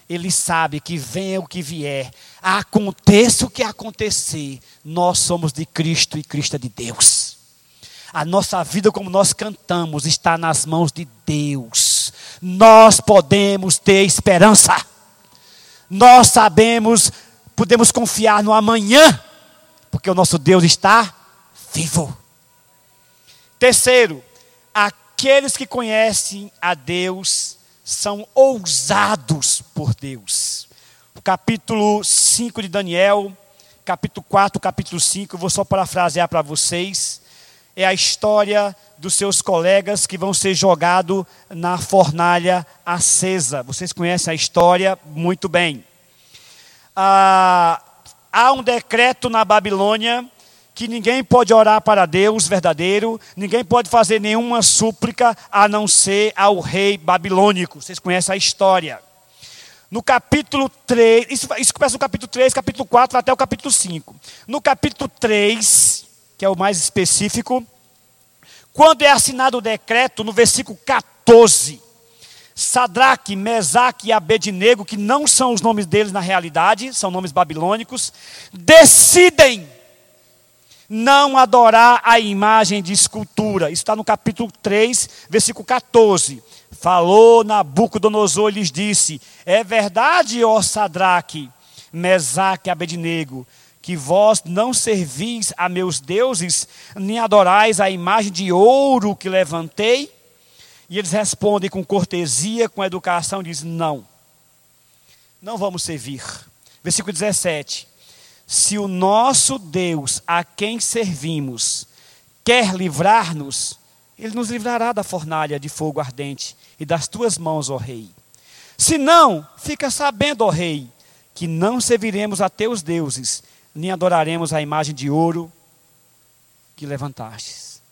ele sabe que venha o que vier, aconteça o que acontecer, nós somos de Cristo e Cristo é de Deus. A nossa vida, como nós cantamos, está nas mãos de Deus. Nós podemos ter esperança. nós sabemos, podemos confiar no amanhã, porque o nosso Deus está vivo. Terceiro, aqueles que conhecem a Deus são ousados por Deus. O capítulo 5 de Daniel, capítulo 4, capítulo 5, eu vou só parafrasear para vocês. É a história dos seus colegas que vão ser jogados na fornalha acesa. Vocês conhecem a história muito bem. Ah, há um decreto na Babilônia que ninguém pode orar para Deus verdadeiro, ninguém pode fazer nenhuma súplica a não ser ao rei babilônico. Vocês conhecem a história. No capítulo 3, isso, isso começa no capítulo 3, capítulo 4, até o capítulo 5. No capítulo 3, que é o mais específico, quando é assinado o decreto, no versículo 14, Sadraque, Mesaque e Abednego, que não são os nomes deles na realidade, são nomes babilônicos, decidem não adorar a imagem de escultura. Isso está no capítulo 3, versículo 14. Falou Nabucodonosor e lhes disse: É verdade, ó Sadraque, Mesaque e Abednego, que vós não servis a meus deuses, nem adorais a imagem de ouro que levantei? E eles respondem com cortesia, com educação, diz: Não, não vamos servir. Versículo 17 se o nosso Deus, a quem servimos, quer livrar-nos, ele nos livrará da fornalha de fogo ardente e das tuas mãos, ó Rei. Se não, fica sabendo, ó Rei, que não serviremos a teus deuses, nem adoraremos a imagem de ouro que levantastes.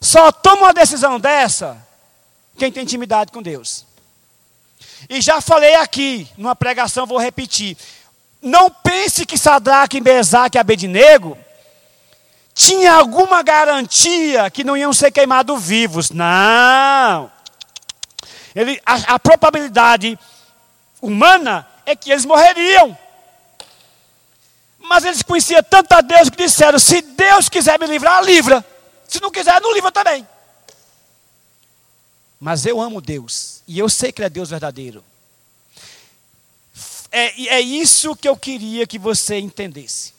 Só toma uma decisão dessa quem tem intimidade com Deus. E já falei aqui, numa pregação, vou repetir. Não pense que Sadraque, Mesaque e Abednego tinha alguma garantia que não iam ser queimados vivos. Não. Ele, a, a probabilidade humana é que eles morreriam. Mas eles conheciam tanto a Deus que disseram: se Deus quiser me livrar, livra. Se não quiser, não livra também. Mas eu amo Deus. E eu sei que Ele é Deus verdadeiro é, é isso que eu queria que você entendesse.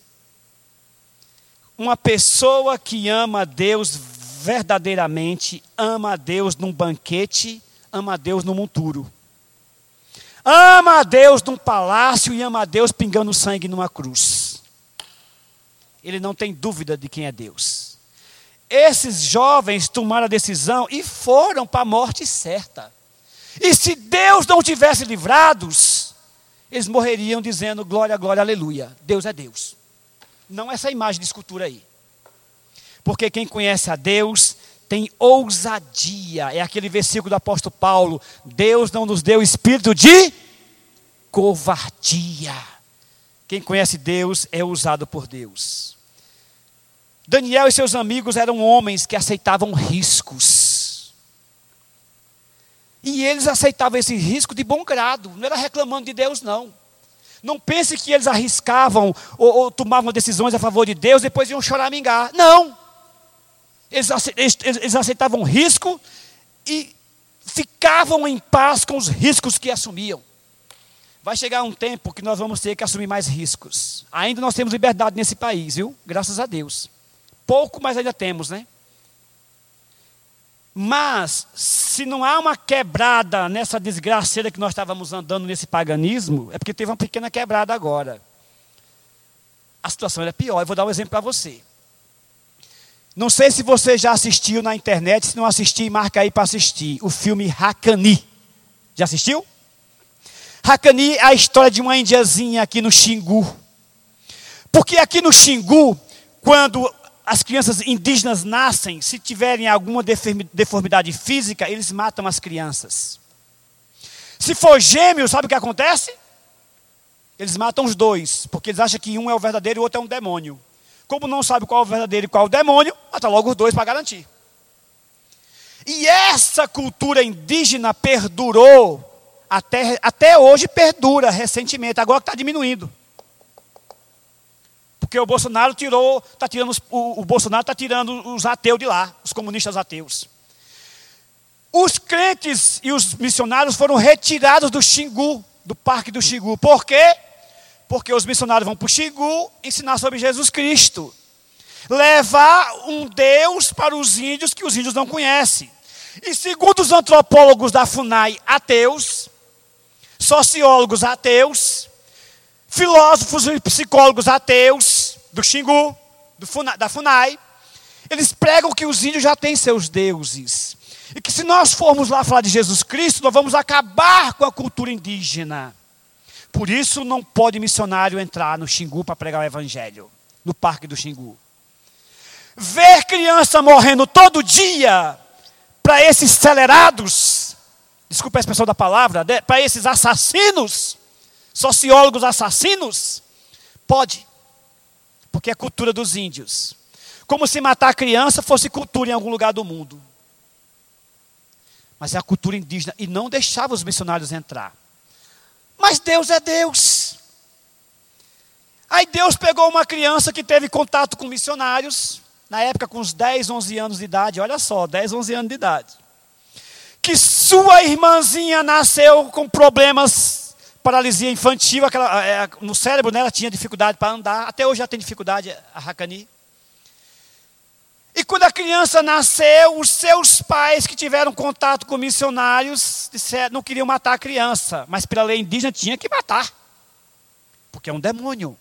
Uma pessoa que ama Deus verdadeiramente, ama a Deus num banquete, ama a Deus num monturo. Ama a Deus num palácio e ama a Deus pingando sangue numa cruz. Ele não tem dúvida de quem é Deus. Esses jovens tomaram a decisão e foram para a morte certa. E se Deus não tivesse livrados, eles morreriam dizendo glória, glória, aleluia. Deus é Deus. Não essa imagem de escultura aí. Porque quem conhece a Deus tem ousadia. É aquele versículo do apóstolo Paulo: Deus não nos deu espírito de covardia. Quem conhece Deus é usado por Deus. Daniel e seus amigos eram homens que aceitavam riscos. E eles aceitavam esse risco de bom grado, não era reclamando de Deus, não. Não pense que eles arriscavam ou, ou tomavam decisões a favor de Deus, depois iam choramingar. Não! Eles, eles, eles aceitavam risco e ficavam em paz com os riscos que assumiam. Vai chegar um tempo que nós vamos ter que assumir mais riscos. Ainda nós temos liberdade nesse país, viu? Graças a Deus. Pouco, mas ainda temos, né? Mas, se não há uma quebrada nessa desgraceira que nós estávamos andando nesse paganismo, é porque teve uma pequena quebrada agora. A situação é pior. Eu vou dar um exemplo para você. Não sei se você já assistiu na internet, se não assistiu, marca aí para assistir. O filme Hakani. Já assistiu? Hakani é a história de uma indiazinha aqui no Xingu. Porque aqui no Xingu, quando as crianças indígenas nascem, se tiverem alguma deformidade física, eles matam as crianças. Se for gêmeo, sabe o que acontece? Eles matam os dois, porque eles acham que um é o verdadeiro e o outro é um demônio. Como não sabe qual é o verdadeiro e qual é o demônio, mata logo os dois para garantir. E essa cultura indígena perdurou, até, até hoje perdura recentemente, agora que está diminuindo. Porque o Bolsonaro tirou, está tirando os, o, o Bolsonaro está tirando os ateus de lá, os comunistas ateus. Os crentes e os missionários foram retirados do Xingu, do Parque do Xingu. Por quê? Porque os missionários vão para o Xingu ensinar sobre Jesus Cristo. Levar um Deus para os índios que os índios não conhecem. E segundo os antropólogos da FUNAI ateus, sociólogos ateus, filósofos e psicólogos ateus do Xingu, do da FUNAI, eles pregam que os índios já têm seus deuses. E que se nós formos lá falar de Jesus Cristo, nós vamos acabar com a cultura indígena. Por isso não pode missionário entrar no Xingu para pregar o evangelho, no parque do Xingu. Ver criança morrendo todo dia para esses acelerados, desculpa a expressão da palavra, para esses assassinos, sociólogos assassinos, pode, porque é cultura dos índios. Como se matar criança fosse cultura em algum lugar do mundo. Mas é a cultura indígena e não deixava os missionários entrar. Mas Deus é Deus. Aí Deus pegou uma criança que teve contato com missionários, na época com uns 10, 11 anos de idade, olha só, 10, 11 anos de idade. Que sua irmãzinha nasceu com problemas, paralisia infantil, aquela, é, no cérebro né, ela tinha dificuldade para andar, até hoje ela tem dificuldade, a Hakani. E quando a criança nasceu, os seus pais que tiveram contato com missionários disseram, não queriam matar a criança, mas pela lei indígena tinha que matar, porque é um demônio.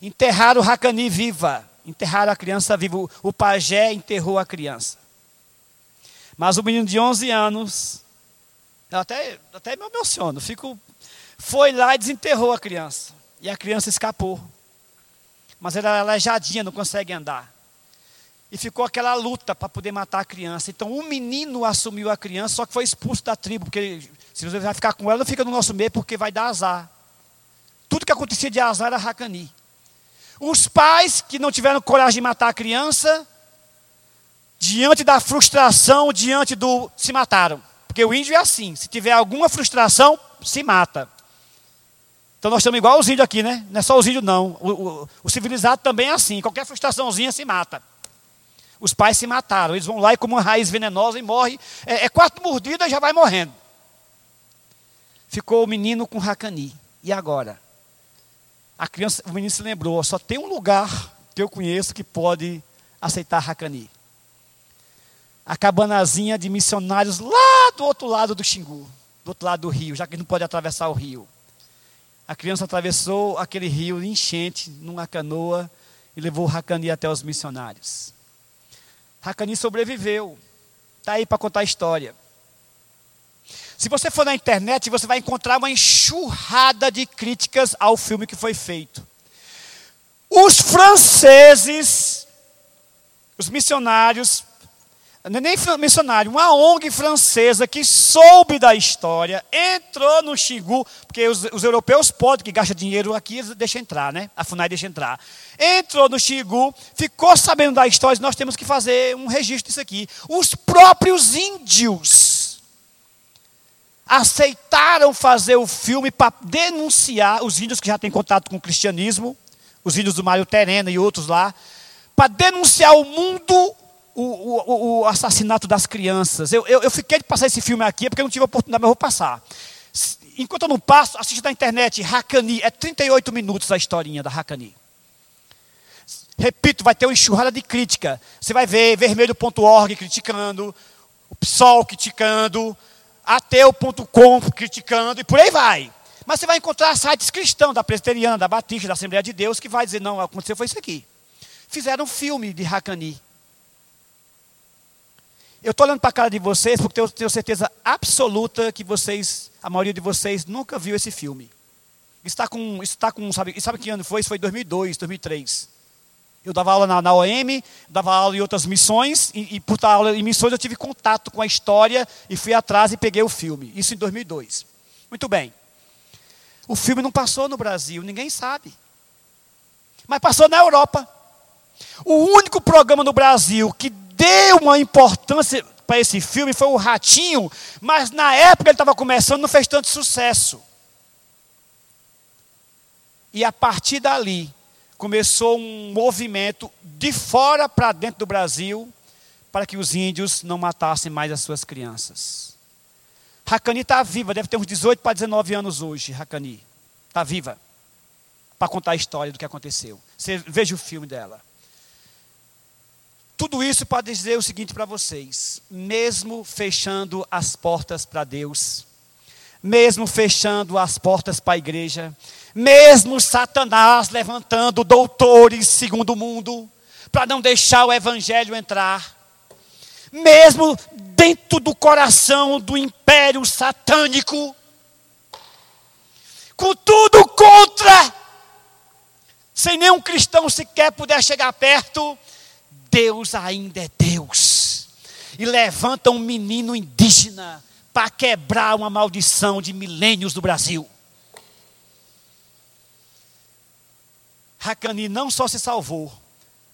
Enterraram Hakani viva. Enterraram a criança viva. O pajé enterrou a criança. Mas o menino de 11 anos, até, até me emociono, fico, foi lá e desenterrou a criança. E a criança escapou. Mas ela é aleijadinha, não consegue andar. E ficou aquela luta para poder matar a criança. Então o menino assumiu a criança, só que foi expulso da tribo, porque se você vai ficar com ela, não fica no nosso meio, porque vai dar azar. Tudo que acontecia de azar era Racani. Os pais que não tiveram coragem de matar a criança, diante da frustração, diante do. se mataram. Porque o índio é assim: se tiver alguma frustração, se mata. Então nós estamos igual os índios aqui, né? Não é só os índios, não. O, o, o civilizado também é assim: qualquer frustraçãozinha se mata. Os pais se mataram, eles vão lá e, como uma raiz venenosa, e morre. É, é quatro mordidas e já vai morrendo. Ficou o menino com racani. E agora? a criança, o menino se lembrou, só tem um lugar que eu conheço que pode aceitar Hakani. A cabanazinha de missionários lá do outro lado do Xingu, do outro lado do rio, já que não pode atravessar o rio. A criança atravessou aquele rio enchente numa canoa e levou Hakani até os missionários. Hakani sobreviveu. Está aí para contar a história. Se você for na internet, você vai encontrar uma enxurrada de críticas ao filme que foi feito. Os franceses, os missionários, nem missionário, uma ONG francesa que soube da história, entrou no Xingu, porque os, os europeus podem, que gastam dinheiro aqui, eles deixam entrar, né? A FUNAI deixa entrar. Entrou no Xingu, ficou sabendo da história, nós temos que fazer um registro disso aqui. Os próprios índios aceitaram fazer o filme para denunciar os índios que já têm contato com o cristianismo, os índios do Mário Terena e outros lá, para denunciar o mundo o, o, o, assassinato das crianças. Eu, eu, eu, fiquei de passar esse filme aqui porque eu não tive oportunidade, mas vou passar. Enquanto eu não passo, assiste na internet, Hakani, é 38 minutos a historinha da Hakani. Repito, vai ter uma enxurrada de crítica. Você vai ver vermelho.org criticando, o PSOL criticando, ateu.com criticando e por aí vai. Mas você vai encontrar sites cristãos, da presbiteriana, da batista, da Assembleia de Deus, que vai dizer, não, aconteceu foi isso aqui. Fizeram um filme de Hakani. Eu estou olhando para a cara de vocês porque eu tenho certeza absoluta que vocês, a maioria de vocês, nunca viu esse filme. Está com, está com sabe, sabe que ano foi? Isso foi 2002, 2003. Eu dava aula na, na OM, dava aula em outras missões, e, e por dar aula em missões eu tive contato com a história e fui atrás e peguei o filme. Isso em 2002. Muito bem. O filme não passou no Brasil, ninguém sabe. Mas passou na Europa. O único programa no Brasil que deu uma importância para esse filme foi o Ratinho, mas na época ele estava começando, não fez tanto sucesso. E a partir dali, começou um movimento de fora para dentro do Brasil para que os índios não matassem mais as suas crianças. Racani está viva, deve ter uns 18 para 19 anos hoje, Racani. Está viva. Para contar a história do que aconteceu. Você veja o filme dela. Tudo isso para dizer o seguinte para vocês: mesmo fechando as portas para Deus, mesmo fechando as portas para a igreja, mesmo Satanás levantando doutores segundo o mundo, para não deixar o evangelho entrar, mesmo dentro do coração do império satânico, com tudo contra, sem nenhum cristão sequer puder chegar perto, Deus ainda é Deus. E levanta um menino indígena para quebrar uma maldição de milênios do Brasil. Racani não só se salvou,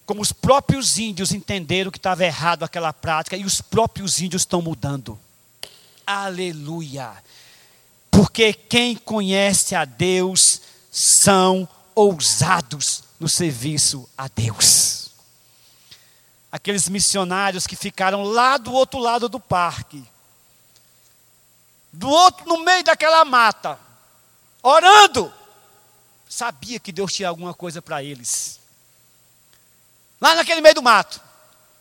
como os próprios índios entenderam que estava errado aquela prática e os próprios índios estão mudando. Aleluia! Porque quem conhece a Deus são ousados no serviço a Deus. Aqueles missionários que ficaram lá do outro lado do parque, do outro no meio daquela mata, orando, sabia que Deus tinha alguma coisa para eles. Lá naquele meio do mato.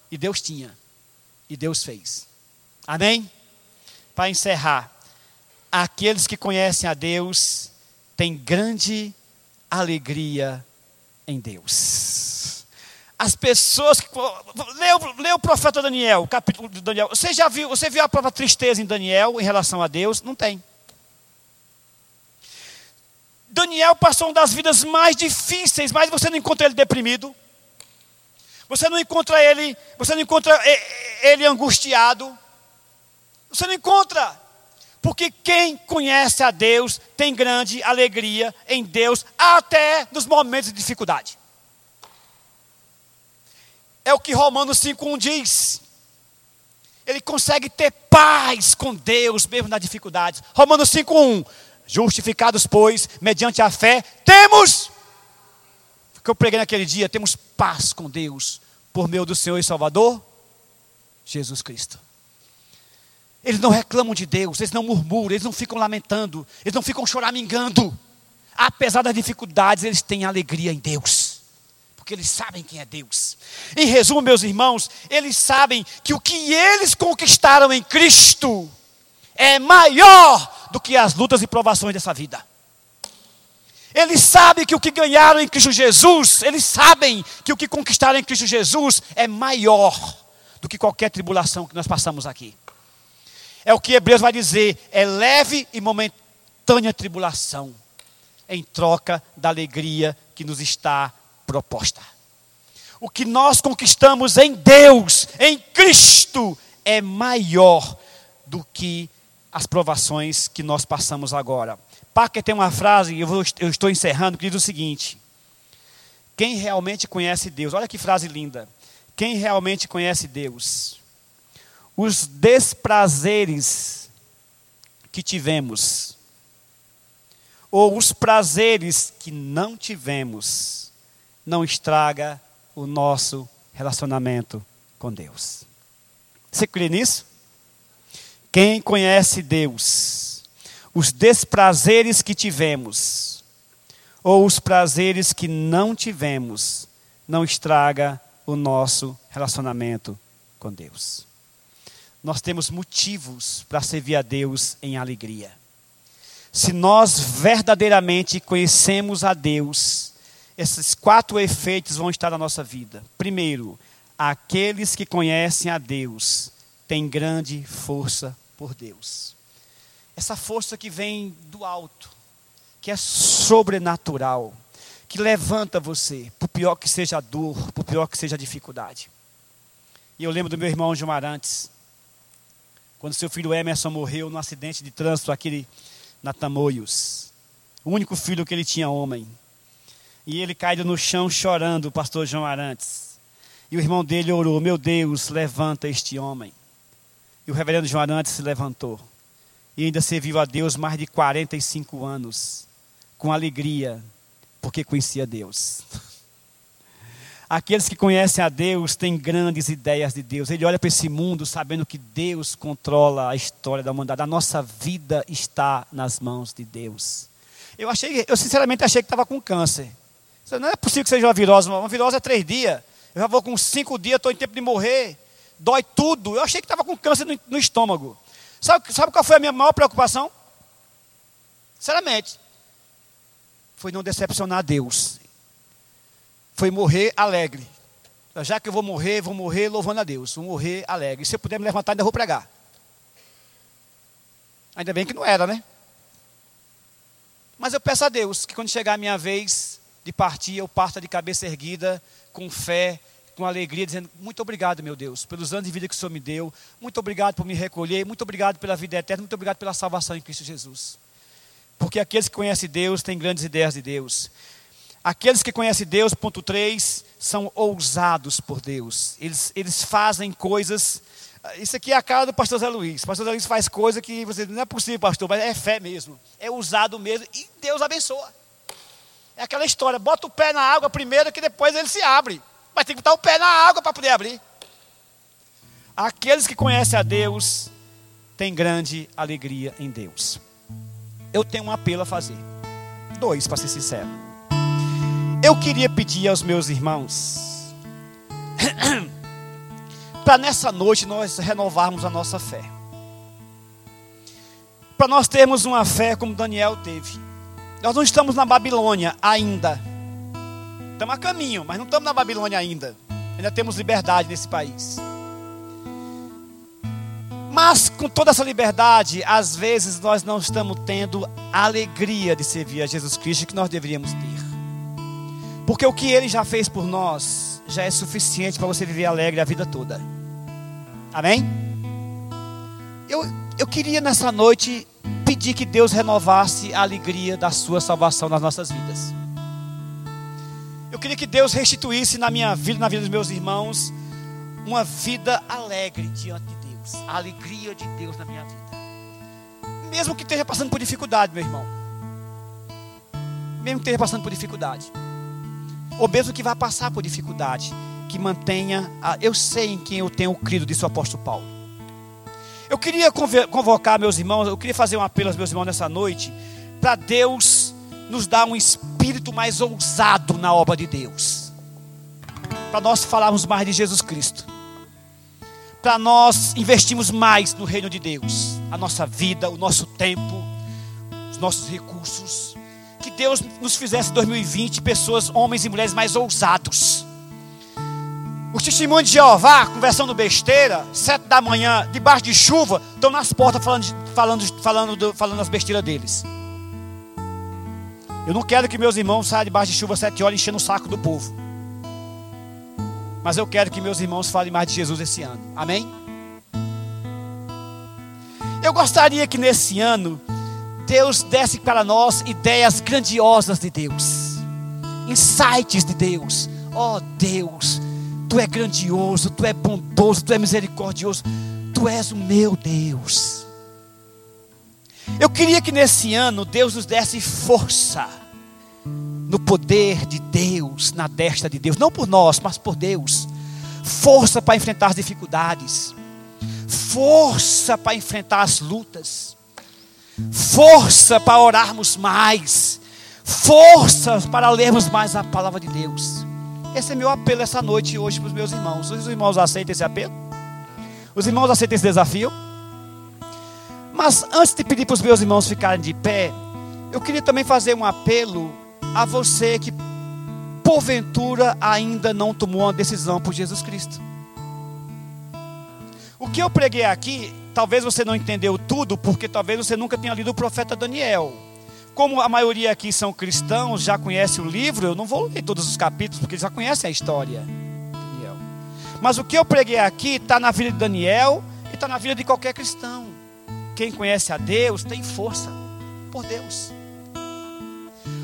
E Deus tinha. E Deus fez. Amém? Para encerrar, aqueles que conhecem a Deus têm grande alegria em Deus. As pessoas que. Leu, leu o profeta Daniel, o capítulo de Daniel. Você já viu, você viu a própria tristeza em Daniel em relação a Deus? Não tem. Daniel passou uma das vidas mais difíceis, mas você não encontra ele deprimido. Você não encontra ele, você não encontra ele angustiado. Você não encontra. Porque quem conhece a Deus tem grande alegria em Deus, até nos momentos de dificuldade. É o que Romanos 5,1 diz. Ele consegue ter paz com Deus, mesmo nas dificuldades. Romanos 5,1. Justificados, pois, mediante a fé, temos. que eu preguei naquele dia, temos paz com Deus, por meio do Senhor e Salvador, Jesus Cristo. Eles não reclamam de Deus, eles não murmuram, eles não ficam lamentando, eles não ficam choramingando. Apesar das dificuldades, eles têm alegria em Deus, porque eles sabem quem é Deus. Em resumo, meus irmãos, eles sabem que o que eles conquistaram em Cristo é maior do que as lutas e provações dessa vida. Eles sabem que o que ganharam em Cristo Jesus, eles sabem que o que conquistaram em Cristo Jesus é maior do que qualquer tribulação que nós passamos aqui. É o que Hebreus vai dizer: é leve e momentânea tribulação, em troca da alegria que nos está proposta. O que nós conquistamos em Deus, em Cristo, é maior do que as provações que nós passamos agora. Parker tem uma frase, eu, vou, eu estou encerrando, que diz o seguinte: Quem realmente conhece Deus, olha que frase linda. Quem realmente conhece Deus, os desprazeres que tivemos, ou os prazeres que não tivemos, não estraga o nosso relacionamento com Deus. Você crê nisso? Quem conhece Deus, os desprazeres que tivemos, ou os prazeres que não tivemos, não estraga o nosso relacionamento com Deus. Nós temos motivos para servir a Deus em alegria. Se nós verdadeiramente conhecemos a Deus, esses quatro efeitos vão estar na nossa vida. Primeiro, aqueles que conhecem a Deus têm grande força por Deus. Essa força que vem do alto, que é sobrenatural, que levanta você, por pior que seja a dor, por pior que seja a dificuldade. E eu lembro do meu irmão João Arantes, quando seu filho Emerson morreu num acidente de trânsito aqui na Tamoios. O único filho que ele tinha homem. E ele caiu no chão chorando, o pastor João Arantes. E o irmão dele orou: Meu Deus, levanta este homem. E o reverendo João Arantes se levantou e ainda serviu a Deus mais de 45 anos, com alegria, porque conhecia Deus. Aqueles que conhecem a Deus têm grandes ideias de Deus. Ele olha para esse mundo sabendo que Deus controla a história da humanidade. A nossa vida está nas mãos de Deus. Eu achei, eu sinceramente achei que estava com câncer. Não é possível que seja uma virose. Uma virose é três dias. Eu já vou com cinco dias, estou em tempo de morrer. Dói tudo. Eu achei que estava com câncer no, no estômago. Sabe, sabe qual foi a minha maior preocupação? Sinceramente. Foi não decepcionar Deus. Foi morrer alegre. Já que eu vou morrer, vou morrer louvando a Deus. Vou morrer alegre. Se eu puder me levantar, ainda vou pregar. Ainda bem que não era, né? Mas eu peço a Deus que quando chegar a minha vez de partir, eu parta de cabeça erguida, com fé, com alegria, dizendo: Muito obrigado, meu Deus, pelos anos de vida que o Senhor me deu. Muito obrigado por me recolher. Muito obrigado pela vida eterna. Muito obrigado pela salvação em Cristo Jesus. Porque aqueles que conhecem Deus têm grandes ideias de Deus. Aqueles que conhecem Deus, ponto 3, são ousados por Deus. Eles, eles fazem coisas. Isso aqui é a cara do pastor Zé Luiz. O pastor Zé Luiz faz coisa que você não é possível, pastor, mas é fé mesmo. É usado mesmo e Deus abençoa. É aquela história, bota o pé na água primeiro que depois ele se abre. Mas tem que botar o pé na água para poder abrir. Aqueles que conhecem a Deus têm grande alegria em Deus. Eu tenho um apelo a fazer. Dois, para ser sincero. Eu queria pedir aos meus irmãos para nessa noite nós renovarmos a nossa fé. Para nós termos uma fé como Daniel teve. Nós não estamos na Babilônia ainda. Estamos a caminho, mas não estamos na Babilônia ainda. Ainda temos liberdade nesse país. Mas com toda essa liberdade, às vezes nós não estamos tendo a alegria de servir a Jesus Cristo que nós deveríamos ter. Porque o que ele já fez por nós já é suficiente para você viver alegre a vida toda. Amém? Eu, eu queria nessa noite pedir que Deus renovasse a alegria da sua salvação nas nossas vidas. Eu queria que Deus restituísse na minha vida, na vida dos meus irmãos, uma vida alegre diante de Deus, a alegria de Deus na minha vida. Mesmo que esteja passando por dificuldade, meu irmão. Mesmo que esteja passando por dificuldade. Ou mesmo que vá passar por dificuldade, que mantenha, a, eu sei em quem eu tenho crido, disse o apóstolo Paulo. Eu queria convocar meus irmãos, eu queria fazer um apelo aos meus irmãos nessa noite, para Deus nos dar um espírito mais ousado na obra de Deus. Para nós falarmos mais de Jesus Cristo. Para nós investirmos mais no reino de Deus. A nossa vida, o nosso tempo, os nossos recursos. Que Deus nos fizesse em 2020 pessoas, homens e mulheres mais ousados os testemunhos de Jeová, conversando besteira, sete da manhã, debaixo de chuva, estão nas portas falando, falando, falando, falando as besteiras deles. Eu não quero que meus irmãos saiam debaixo de chuva sete horas enchendo o saco do povo. Mas eu quero que meus irmãos falem mais de Jesus esse ano. Amém? Eu gostaria que nesse ano Deus desse para nós ideias grandiosas de Deus, insights de Deus. Oh Deus, Tu é grandioso, Tu é bondoso, Tu é misericordioso, Tu és o meu Deus. Eu queria que nesse ano Deus nos desse força no poder de Deus, na destra de Deus, não por nós, mas por Deus. Força para enfrentar as dificuldades, força para enfrentar as lutas, força para orarmos mais, força para lermos mais a palavra de Deus. Esse é meu apelo essa noite hoje para os meus irmãos. Os irmãos aceitam esse apelo? Os irmãos aceitam esse desafio? Mas antes de pedir para os meus irmãos ficarem de pé, eu queria também fazer um apelo a você que porventura ainda não tomou uma decisão por Jesus Cristo. O que eu preguei aqui, talvez você não entendeu tudo, porque talvez você nunca tenha lido o profeta Daniel. Como a maioria aqui são cristãos, já conhece o livro, eu não vou ler todos os capítulos, porque já conhecem a história. Daniel. Mas o que eu preguei aqui está na vida de Daniel e está na vida de qualquer cristão. Quem conhece a Deus tem força por Deus.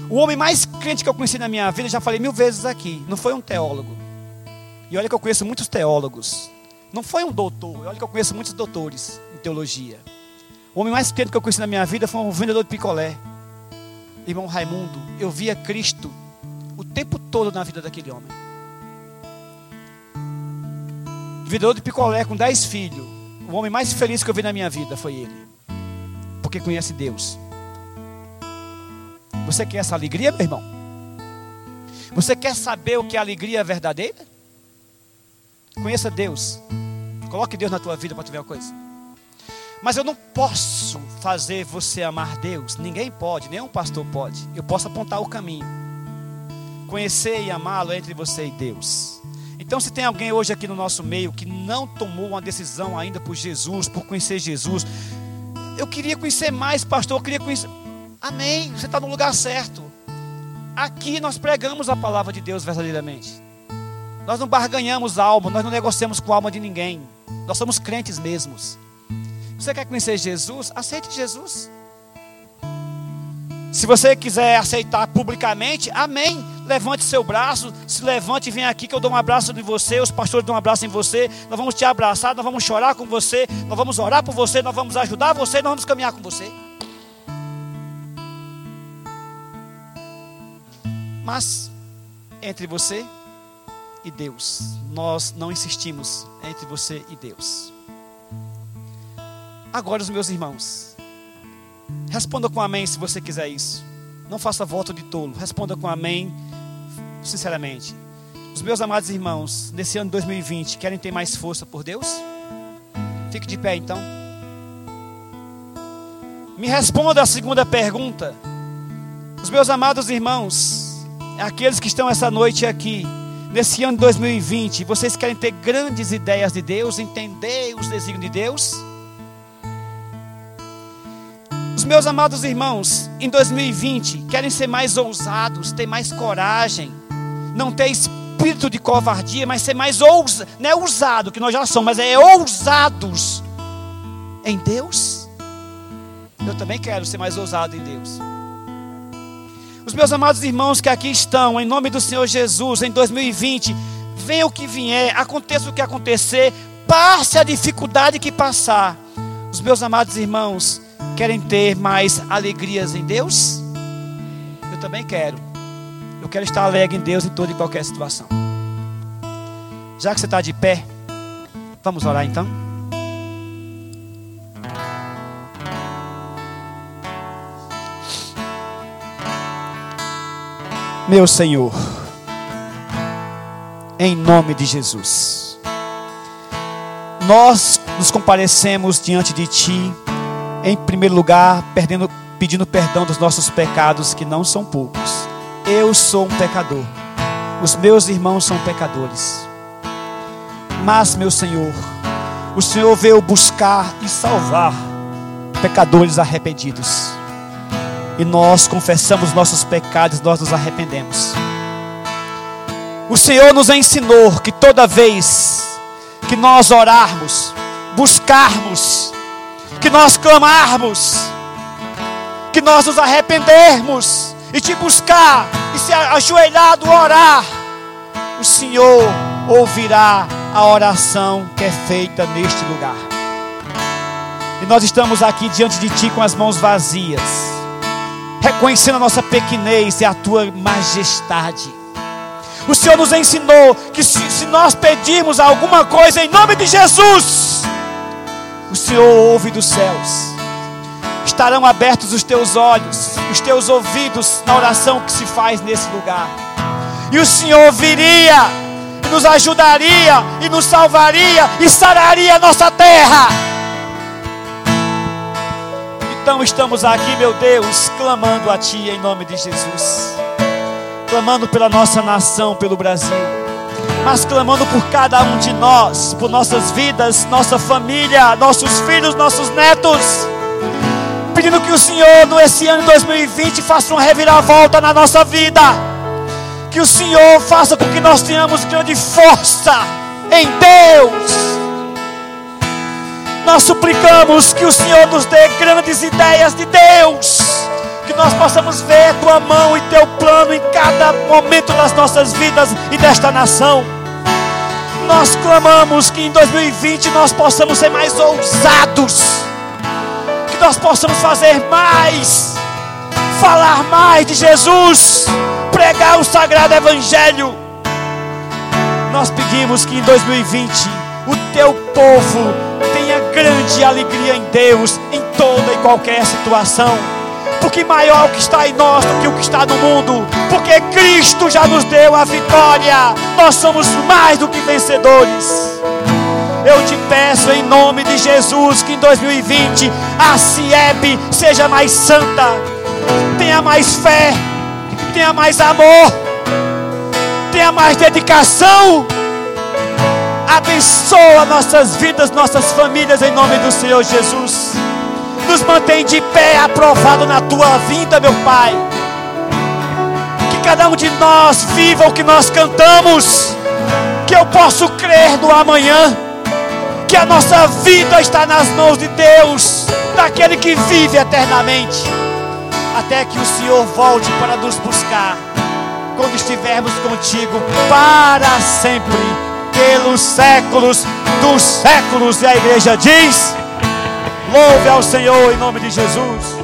O homem mais crente que eu conheci na minha vida, já falei mil vezes aqui, não foi um teólogo. E olha que eu conheço muitos teólogos. Não foi um doutor, olha que eu conheço muitos doutores em teologia. O homem mais crente que eu conheci na minha vida foi um vendedor de picolé irmão Raimundo, eu via Cristo o tempo todo na vida daquele homem. vendedor de picolé com dez filhos. O homem mais feliz que eu vi na minha vida foi ele. Porque conhece Deus. Você quer essa alegria, meu irmão? Você quer saber o que é alegria verdadeira? Conheça Deus. Coloque Deus na tua vida para tu ver uma coisa. Mas eu não posso fazer você amar Deus. Ninguém pode, nenhum pastor pode. Eu posso apontar o caminho. Conhecer e amá-lo entre você e Deus. Então, se tem alguém hoje aqui no nosso meio que não tomou uma decisão ainda por Jesus, por conhecer Jesus, eu queria conhecer mais, pastor. Eu queria conhecer. Amém. Você está no lugar certo. Aqui nós pregamos a palavra de Deus verdadeiramente. Nós não barganhamos alma, nós não negociamos com a alma de ninguém. Nós somos crentes mesmos. Você quer conhecer Jesus? Aceite Jesus. Se você quiser aceitar publicamente, amém. Levante seu braço, se levante e vem aqui que eu dou um abraço em você, os pastores dão um abraço em você. Nós vamos te abraçar, nós vamos chorar com você, nós vamos orar por você, nós vamos ajudar você, nós vamos caminhar com você. Mas entre você e Deus, nós não insistimos entre você e Deus. Agora, os meus irmãos, responda com amém se você quiser isso. Não faça voto de tolo, responda com amém, sinceramente. Os meus amados irmãos, nesse ano 2020, querem ter mais força por Deus? Fique de pé então. Me responda a segunda pergunta. Os meus amados irmãos, aqueles que estão essa noite aqui, nesse ano 2020, vocês querem ter grandes ideias de Deus, entender os desígnios de Deus? Os meus amados irmãos, em 2020, querem ser mais ousados, ter mais coragem, não ter espírito de covardia, mas ser mais ousados, não é ousado, que nós já somos, mas é ousados em Deus. Eu também quero ser mais ousado em Deus. Os meus amados irmãos que aqui estão, em nome do Senhor Jesus, em 2020, venha o que vier, aconteça o que acontecer, passe a dificuldade que passar. Os meus amados irmãos, Querem ter mais alegrias em Deus? Eu também quero. Eu quero estar alegre em Deus em toda e qualquer situação. Já que você está de pé, vamos orar então? Meu Senhor, em nome de Jesus, nós nos comparecemos diante de Ti em primeiro lugar, perdendo, pedindo perdão dos nossos pecados, que não são poucos. Eu sou um pecador, os meus irmãos são pecadores. Mas, meu Senhor, o Senhor veio buscar e salvar pecadores arrependidos. E nós confessamos nossos pecados, nós nos arrependemos. O Senhor nos ensinou que toda vez que nós orarmos, buscarmos, que nós clamarmos, que nós nos arrependermos e te buscar e se ajoelhado orar, o Senhor ouvirá a oração que é feita neste lugar. E nós estamos aqui diante de Ti com as mãos vazias, reconhecendo a nossa pequenez e a Tua majestade. O Senhor nos ensinou que se, se nós pedirmos alguma coisa em nome de Jesus, o Senhor ouve dos céus. Estarão abertos os teus olhos, os teus ouvidos na oração que se faz nesse lugar. E o Senhor viria, e nos ajudaria, e nos salvaria, e sararia a nossa terra. Então estamos aqui, meu Deus, clamando a Ti em nome de Jesus, clamando pela nossa nação, pelo Brasil mas clamando por cada um de nós, por nossas vidas, nossa família, nossos filhos, nossos netos. Pedindo que o Senhor, nesse ano de 2020, faça uma reviravolta na nossa vida. Que o Senhor faça com que nós tenhamos grande força em Deus. Nós suplicamos que o Senhor nos dê grandes ideias de Deus. Que nós possamos ver tua mão e teu plano em cada momento das nossas vidas e desta nação nós clamamos que em 2020 nós possamos ser mais ousados, que nós possamos fazer mais, falar mais de Jesus, pregar o sagrado Evangelho. Nós pedimos que em 2020 o teu povo tenha grande alegria em Deus em toda e qualquer situação. Porque maior o que está em nós do que o que está no mundo. Porque Cristo já nos deu a vitória. Nós somos mais do que vencedores. Eu te peço em nome de Jesus que em 2020 a CIEP seja mais santa, tenha mais fé, tenha mais amor, tenha mais dedicação. Abençoa nossas vidas, nossas famílias em nome do Senhor Jesus. Nos mantém de pé, aprovado na tua vida, meu Pai. Que cada um de nós viva o que nós cantamos. Que eu possa crer no amanhã. Que a nossa vida está nas mãos de Deus, daquele que vive eternamente. Até que o Senhor volte para nos buscar. Quando estivermos contigo para sempre pelos séculos dos séculos. E a igreja diz: Louve ao Senhor em nome de Jesus.